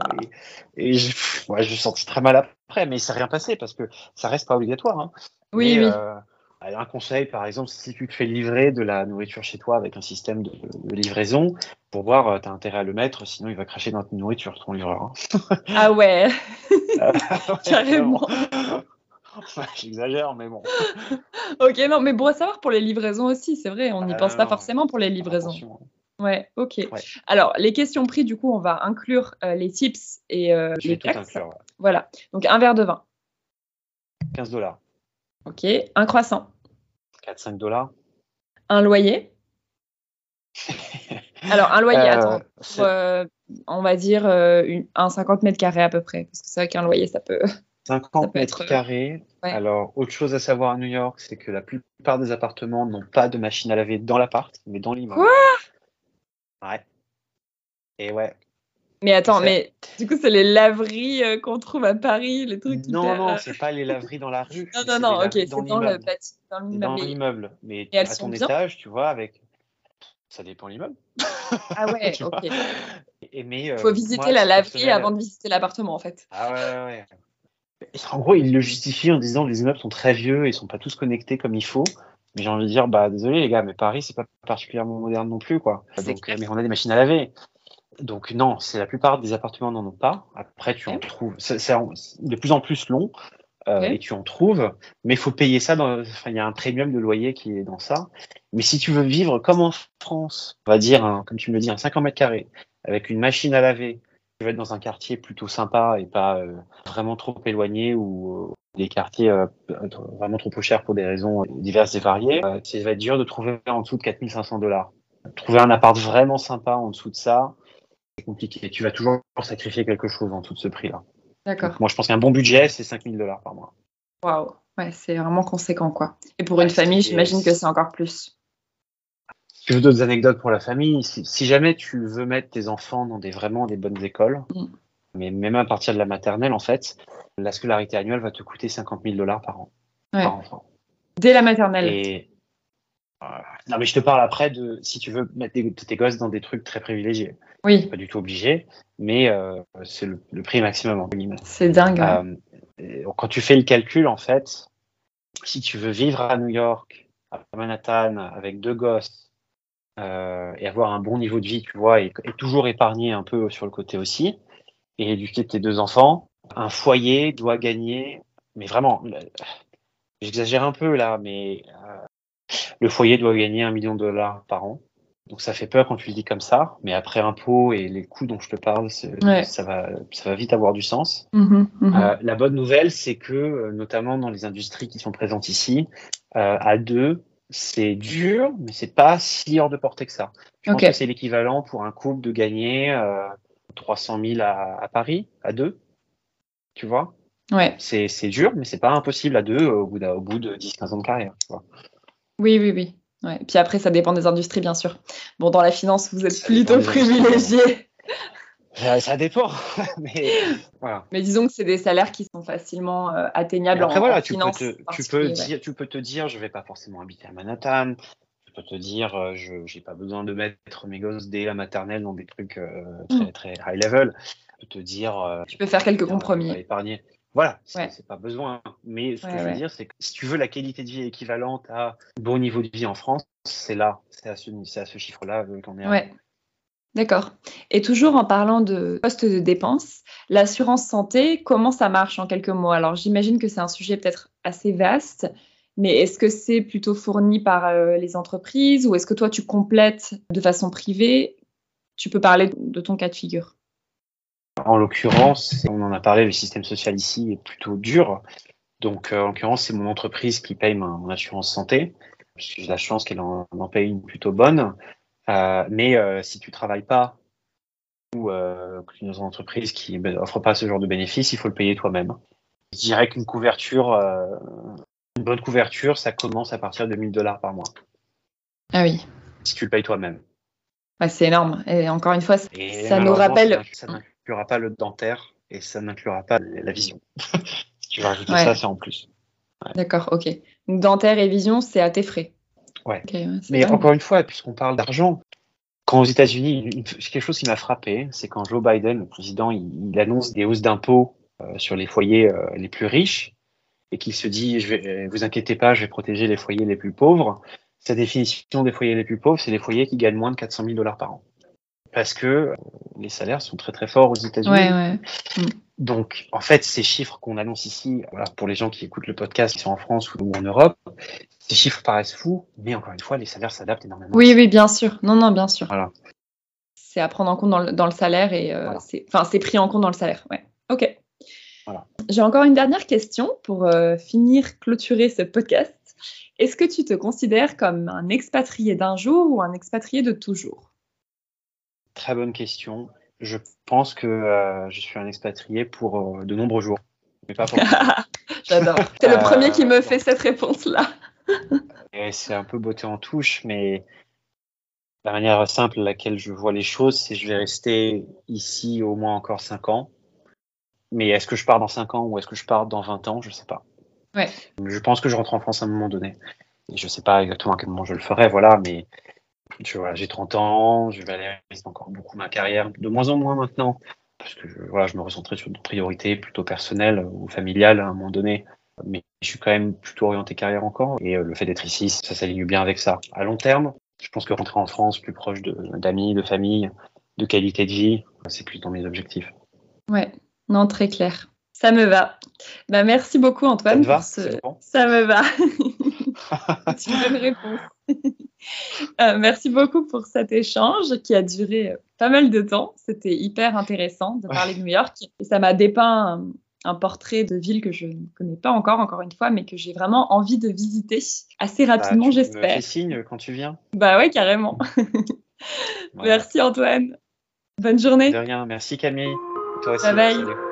Et, je, ouais, je me sentis très mal après, mais ça s'est rien passé parce que ça reste pas obligatoire. Hein. Oui, oui. Euh, un conseil, par exemple, si tu te fais livrer de la nourriture chez toi avec un système de, livraison, pour voir, euh, tu as intérêt à le mettre, sinon il va cracher dans ta nourriture, ton livreur. Hein. ah ouais, *laughs* *laughs* carrément. *laughs* J'exagère, mais bon. *laughs* ok, non, mais bon à savoir pour les livraisons aussi, c'est vrai, on n'y pense pas forcément pour les livraisons. Ouais, ok. Alors, les questions prix, du coup, on va inclure euh, les tips et euh, les taxes. Voilà. Donc, un verre de vin. 15 dollars. Ok. Un croissant. 4-5 dollars. Un loyer. *laughs* Alors, un loyer, attends, on va dire un 50 mètres carrés à peu près, parce que c'est vrai qu'un loyer, ça peut. 50 mètres carrés. Alors, autre chose à savoir à New York, c'est que la plupart des appartements n'ont pas de machine à laver dans l'appart, mais dans l'immeuble. Quoi? Ouais. Et ouais. Mais attends, mais du coup, c'est les laveries euh, qu'on trouve à Paris, les trucs Non, non, c'est pas les laveries dans la rue. *laughs* non, non, non, ok, c'est dans, dans l'immeuble. Dans l'immeuble. Mais à ton étage, tu vois, avec. *laughs* Ça dépend de l'immeuble. *laughs* Ah ouais, ok. Il faut visiter la laverie avant de visiter l'appartement, en fait. Ah ouais, ouais. En gros, il le justifie en disant que les immeubles sont très vieux et sont pas tous connectés comme il faut. Mais j'ai envie de dire, bah désolé les gars, mais Paris c'est pas particulièrement moderne non plus quoi. Donc, mais on a des machines à laver. Donc non, c'est la plupart des appartements n'en ont pas. Après, tu en trouves. C'est de plus en plus long euh, et tu en trouves, mais il faut payer ça. Il y a un premium de loyer qui est dans ça. Mais si tu veux vivre comme en France, on va dire, comme tu me dis, un 50 mètres carrés avec une machine à laver, tu veux être dans un quartier plutôt sympa et pas euh, vraiment trop éloigné ou euh, des quartiers euh, vraiment trop chers pour des raisons diverses et variées, ça va être dur de trouver en dessous de 4500 dollars. Trouver un appart vraiment sympa en dessous de ça, c'est compliqué. Tu vas toujours sacrifier quelque chose en dessous de ce prix-là. D'accord. Moi, je pense qu'un bon budget, c'est 5000 dollars par mois. Waouh, ouais, c'est vraiment conséquent, quoi. Et pour une famille, j'imagine que c'est encore plus tu veux d'autres anecdotes pour la famille, si, jamais tu veux mettre tes enfants dans des vraiment des bonnes écoles, mm. mais même à partir de la maternelle, en fait, la scolarité annuelle va te coûter 50 000 dollars par an. Par enfant. Dès la maternelle. Et, non, mais je te parle après de si tu veux mettre tes gosses dans des trucs très privilégiés. Oui. Pas du tout obligé, mais euh, c'est le, prix maximum. C'est dingue. Euh, quand tu fais le calcul, en fait, si tu veux vivre à New York, à Manhattan, avec deux gosses, euh, et avoir un bon niveau de vie, tu vois, et, toujours épargner un peu sur le côté aussi, et éduquer tes deux enfants. Un foyer doit gagner, mais vraiment, j'exagère un peu là, mais euh, le foyer doit gagner un million de dollars par an. Donc ça fait peur quand tu le dis comme ça, mais après impôts et les coûts dont je te parle, ça, va, ça va vite avoir du sens. Mmh mmh euh, la bonne nouvelle, c'est que, notamment dans les industries qui sont présentes ici, à deux, c'est dur, mais c'est pas si hors de portée que ça. Je pense que c'est l'équivalent pour un couple de gagner euh, 300 000 à, Paris, à deux. Tu vois? Ouais. C'est, dur, mais c'est pas impossible à deux au bout, au bout de 10-15 ans de carrière. Tu vois oui, oui, oui. Ouais. Puis après, ça dépend des industries, bien sûr. Bon, dans la finance, vous êtes plutôt privilégié. *laughs* Ça dépend, *laughs* mais voilà. Mais disons que c'est des salaires qui sont facilement euh, atteignables après, en, voilà, tu Peux te, tu, peux dire, tu peux te dire, je vais pas forcément habiter à Manhattan. Tu peux te dire, euh, je n'ai pas besoin de mettre mes gosses dès la maternelle dans des trucs euh, très, mm. très high level. Tu peux te dire. tu peux faire quelques compromis. Épargner. Voilà, c'est pas besoin. Mais ce que je veux dire, c'est que si tu veux la qualité de vie équivalente à bon niveau de vie en France, c'est là, c'est à ce, ce chiffre-là qu'on est. Ouais. D'accord. Et toujours en parlant de poste de dépenses, l'assurance santé, comment ça marche en quelques mots? Alors j'imagine que c'est un sujet peut-être assez vaste, mais est-ce que c'est plutôt fourni par euh, les entreprises ou est-ce que toi tu complètes de façon privée? Tu peux parler de ton cas de figure. En l'occurrence, on en a parlé, le système social ici est plutôt dur. Donc euh, en l'occurrence, c'est mon entreprise qui paye mon assurance santé. J'ai la chance qu'elle en paye une plutôt bonne. Euh, mais euh, si tu travailles pas ou euh, que tu es dans une entreprise qui n'offre pas ce genre de bénéfices, il faut le payer toi-même. Je dirais qu'une couverture, une bonne couverture, ça commence à partir de 1000 dollars par mois. Ah oui. Si tu le payes toi-même. c'est énorme. Et encore une fois, ça nous rappelle. Ça, n'inclura pas le dentaire et ça n'inclura pas la vision. *laughs* si tu veux rajouter ça, c'est en plus. D'accord, ok. Donc dentaire et vision, c'est à tes frais. Ouais. Mais encore une fois, puisqu'on parle d'argent, quand aux États-Unis, quelque chose qui m'a frappé, c'est quand Joe Biden, le président, il, annonce des hausses d'impôts euh, sur les foyers euh, les plus riches et qu'il se dit, je vais, euh, vous inquiétez pas, je vais protéger les foyers les plus pauvres. Sa définition des foyers les plus pauvres, c'est les foyers qui gagnent moins de 400 000 dollars par an. Parce que les salaires sont très très forts aux États-Unis. Ouais, ouais. Mm. Donc, en fait, ces chiffres qu'on annonce ici, voilà, pour les gens qui écoutent le podcast, qui sont en France ou en Europe, ces chiffres paraissent fous, mais encore une fois, les salaires s'adaptent énormément. Oui, oui, bien sûr. Non, non, bien sûr. Voilà. C'est à prendre en compte dans le, salaire et euh, c'est, enfin, c'est pris en compte dans le salaire. Ouais. Ok. Voilà. J'ai encore une dernière question pour euh, finir, clôturer ce podcast. Est-ce que tu te considères comme un expatrié d'un jour ou un expatrié de toujours? Très bonne question. Je pense que euh, je suis un expatrié pour euh, de nombreux jours, mais pas pour. *laughs* J'adore. C'est le premier qui me fait cette réponse-là. *laughs* c'est un peu beauté en touche, mais la manière simple à laquelle je vois les choses, c'est que je vais rester ici au moins encore 5 ans. Mais est-ce que je pars dans 5 ans ou est-ce que je pars dans 20 ans? Je ne sais pas. Ouais. Je pense que je rentre en France à un moment donné. Et je ne sais pas exactement à quel moment je le ferai, voilà, mais j'ai 30 ans, je rester encore beaucoup ma carrière, de moins en moins maintenant, parce que je, voilà, je me recentrais sur des priorités plutôt personnelles ou familiales à un moment donné. Mais je suis quand même plutôt orienté carrière encore, et euh, le fait d'être ici, ça s'aligne bien avec ça. À long terme, je pense que rentrer en France plus proche d'amis, de, famille, de qualité de vie, c'est plus dans mes objectifs. Ouais, non, très clair. Ça me va. Bah, merci beaucoup Antoine. Ça, me va? ça me va. *laughs* *laughs* c'est une bonne réponse. *laughs* Euh, merci beaucoup pour cet échange qui a duré pas mal de temps. C'était hyper intéressant de parler de New York et ça m'a dépeint un, portrait de ville que je ne connais pas encore, encore une fois, mais que j'ai vraiment envie de visiter assez bah, rapidement, j'espère. Tu signe quand tu viens. Bah ouais, carrément. *laughs* Merci Antoine. Bonne journée. De rien. Merci Camille. Toi aussi. Bye bye.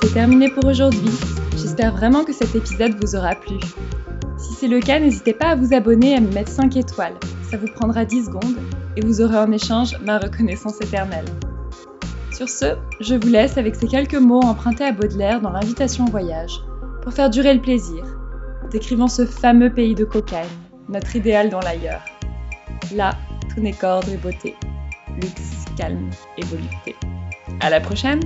C'est terminé pour aujourd'hui. J'espère vraiment que cet épisode vous aura plu. Si c'est le cas, n'hésitez pas à vous abonner et à me mettre 5 étoiles. Ça vous prendra 10 secondes et vous aurez en échange ma reconnaissance éternelle. Sur ce, je vous laisse avec ces quelques mots empruntés à Baudelaire dans l'invitation au voyage, pour faire durer le plaisir, décrivant ce fameux pays de cocaïne, notre idéal dans l'ailleurs. Là, tout n'est qu'ordre et beauté, luxe, calme et volupté. À la prochaine!